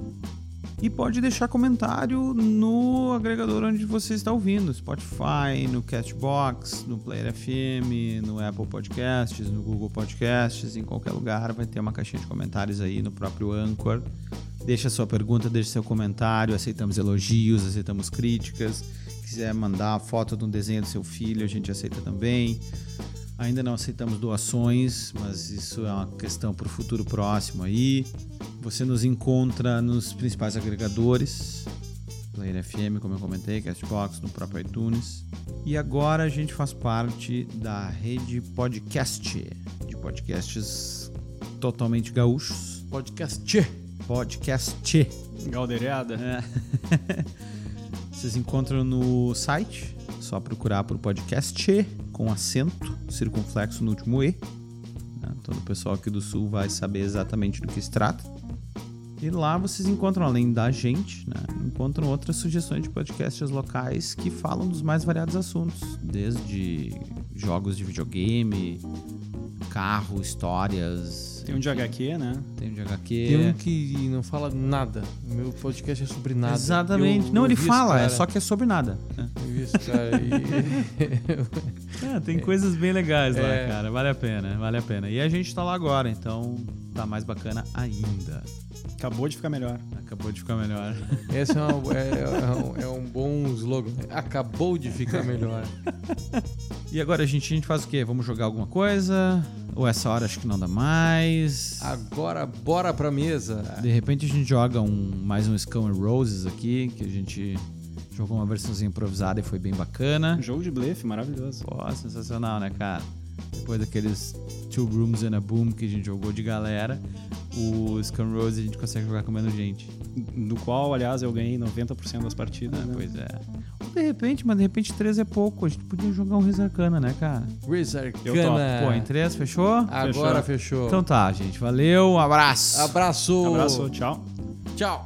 S2: E pode deixar comentário no agregador onde você está ouvindo, Spotify, no Castbox, no Player FM, no Apple Podcasts, no Google Podcasts, em qualquer lugar vai ter uma caixinha de comentários aí no próprio Anchor. Deixa sua pergunta, deixa seu comentário, aceitamos elogios, aceitamos críticas. Quiser mandar foto de um desenho do seu filho, a gente aceita também. Ainda não aceitamos doações, mas isso é uma questão para o futuro próximo aí. Você nos encontra nos principais agregadores, Player FM, como eu comentei, Castbox, no próprio iTunes. E agora a gente faz parte da rede podcast, de podcasts totalmente gaúchos.
S4: Podcast.
S2: Podcast.
S3: Galdeirada.
S2: É. Vocês encontram no site, só procurar por podcast com acento circunflexo no último E. Né? Todo o pessoal aqui do sul vai saber exatamente do que se trata. E lá vocês encontram, além da gente, né, encontram outras sugestões de podcasts locais que falam dos mais variados assuntos, desde jogos de videogame, carro, histórias.
S3: Tem um de HQ, né?
S2: Tem um de HQ.
S4: Tem um que não fala nada. O meu podcast é sobre nada.
S2: Exatamente.
S4: Eu-
S2: não,
S4: eu
S2: ele fala, é
S4: cara.
S2: só que é sobre nada.
S4: Eu vi esse cara e...
S2: É, tem coisas bem legais lá,
S4: É.
S2: cara. Vale a pena, vale a pena. E a gente tá lá agora, então tá mais bacana ainda.
S3: Acabou de ficar melhor.
S2: Acabou de ficar melhor.
S4: Esse é, uma- é- é um, é um bom slogan. Acabou de ficar melhor.
S2: E agora, a gente, a gente faz o quê? Vamos jogar alguma coisa? Ou essa hora acho que não dá mais?
S4: Agora, bora pra mesa.
S2: De repente a gente joga um, mais um and Roses aqui, que a gente jogou uma versãozinha improvisada e foi bem bacana.
S3: Um jogo de blefe maravilhoso.
S2: Pô, sensacional, né, cara? Depois daqueles Two Rooms and a Boom que a gente jogou de galera, o Scam Rose a gente consegue jogar com menos gente.
S3: Do qual, aliás, eu ganhei 90% das partidas. né?
S2: Pois é. Ou de repente, mas de repente três é pouco. A gente podia jogar um Resarcana, né, cara?
S3: Topo.
S2: Pô, em três, fechou?
S4: Agora fechou.
S2: Então tá, gente. Valeu, um abraço.
S4: Abraço.
S3: Abraço, tchau.
S4: Tchau.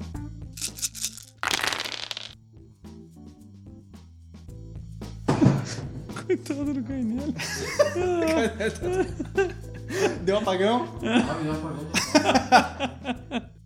S3: Coitado do Cainelli. Deu um apagão?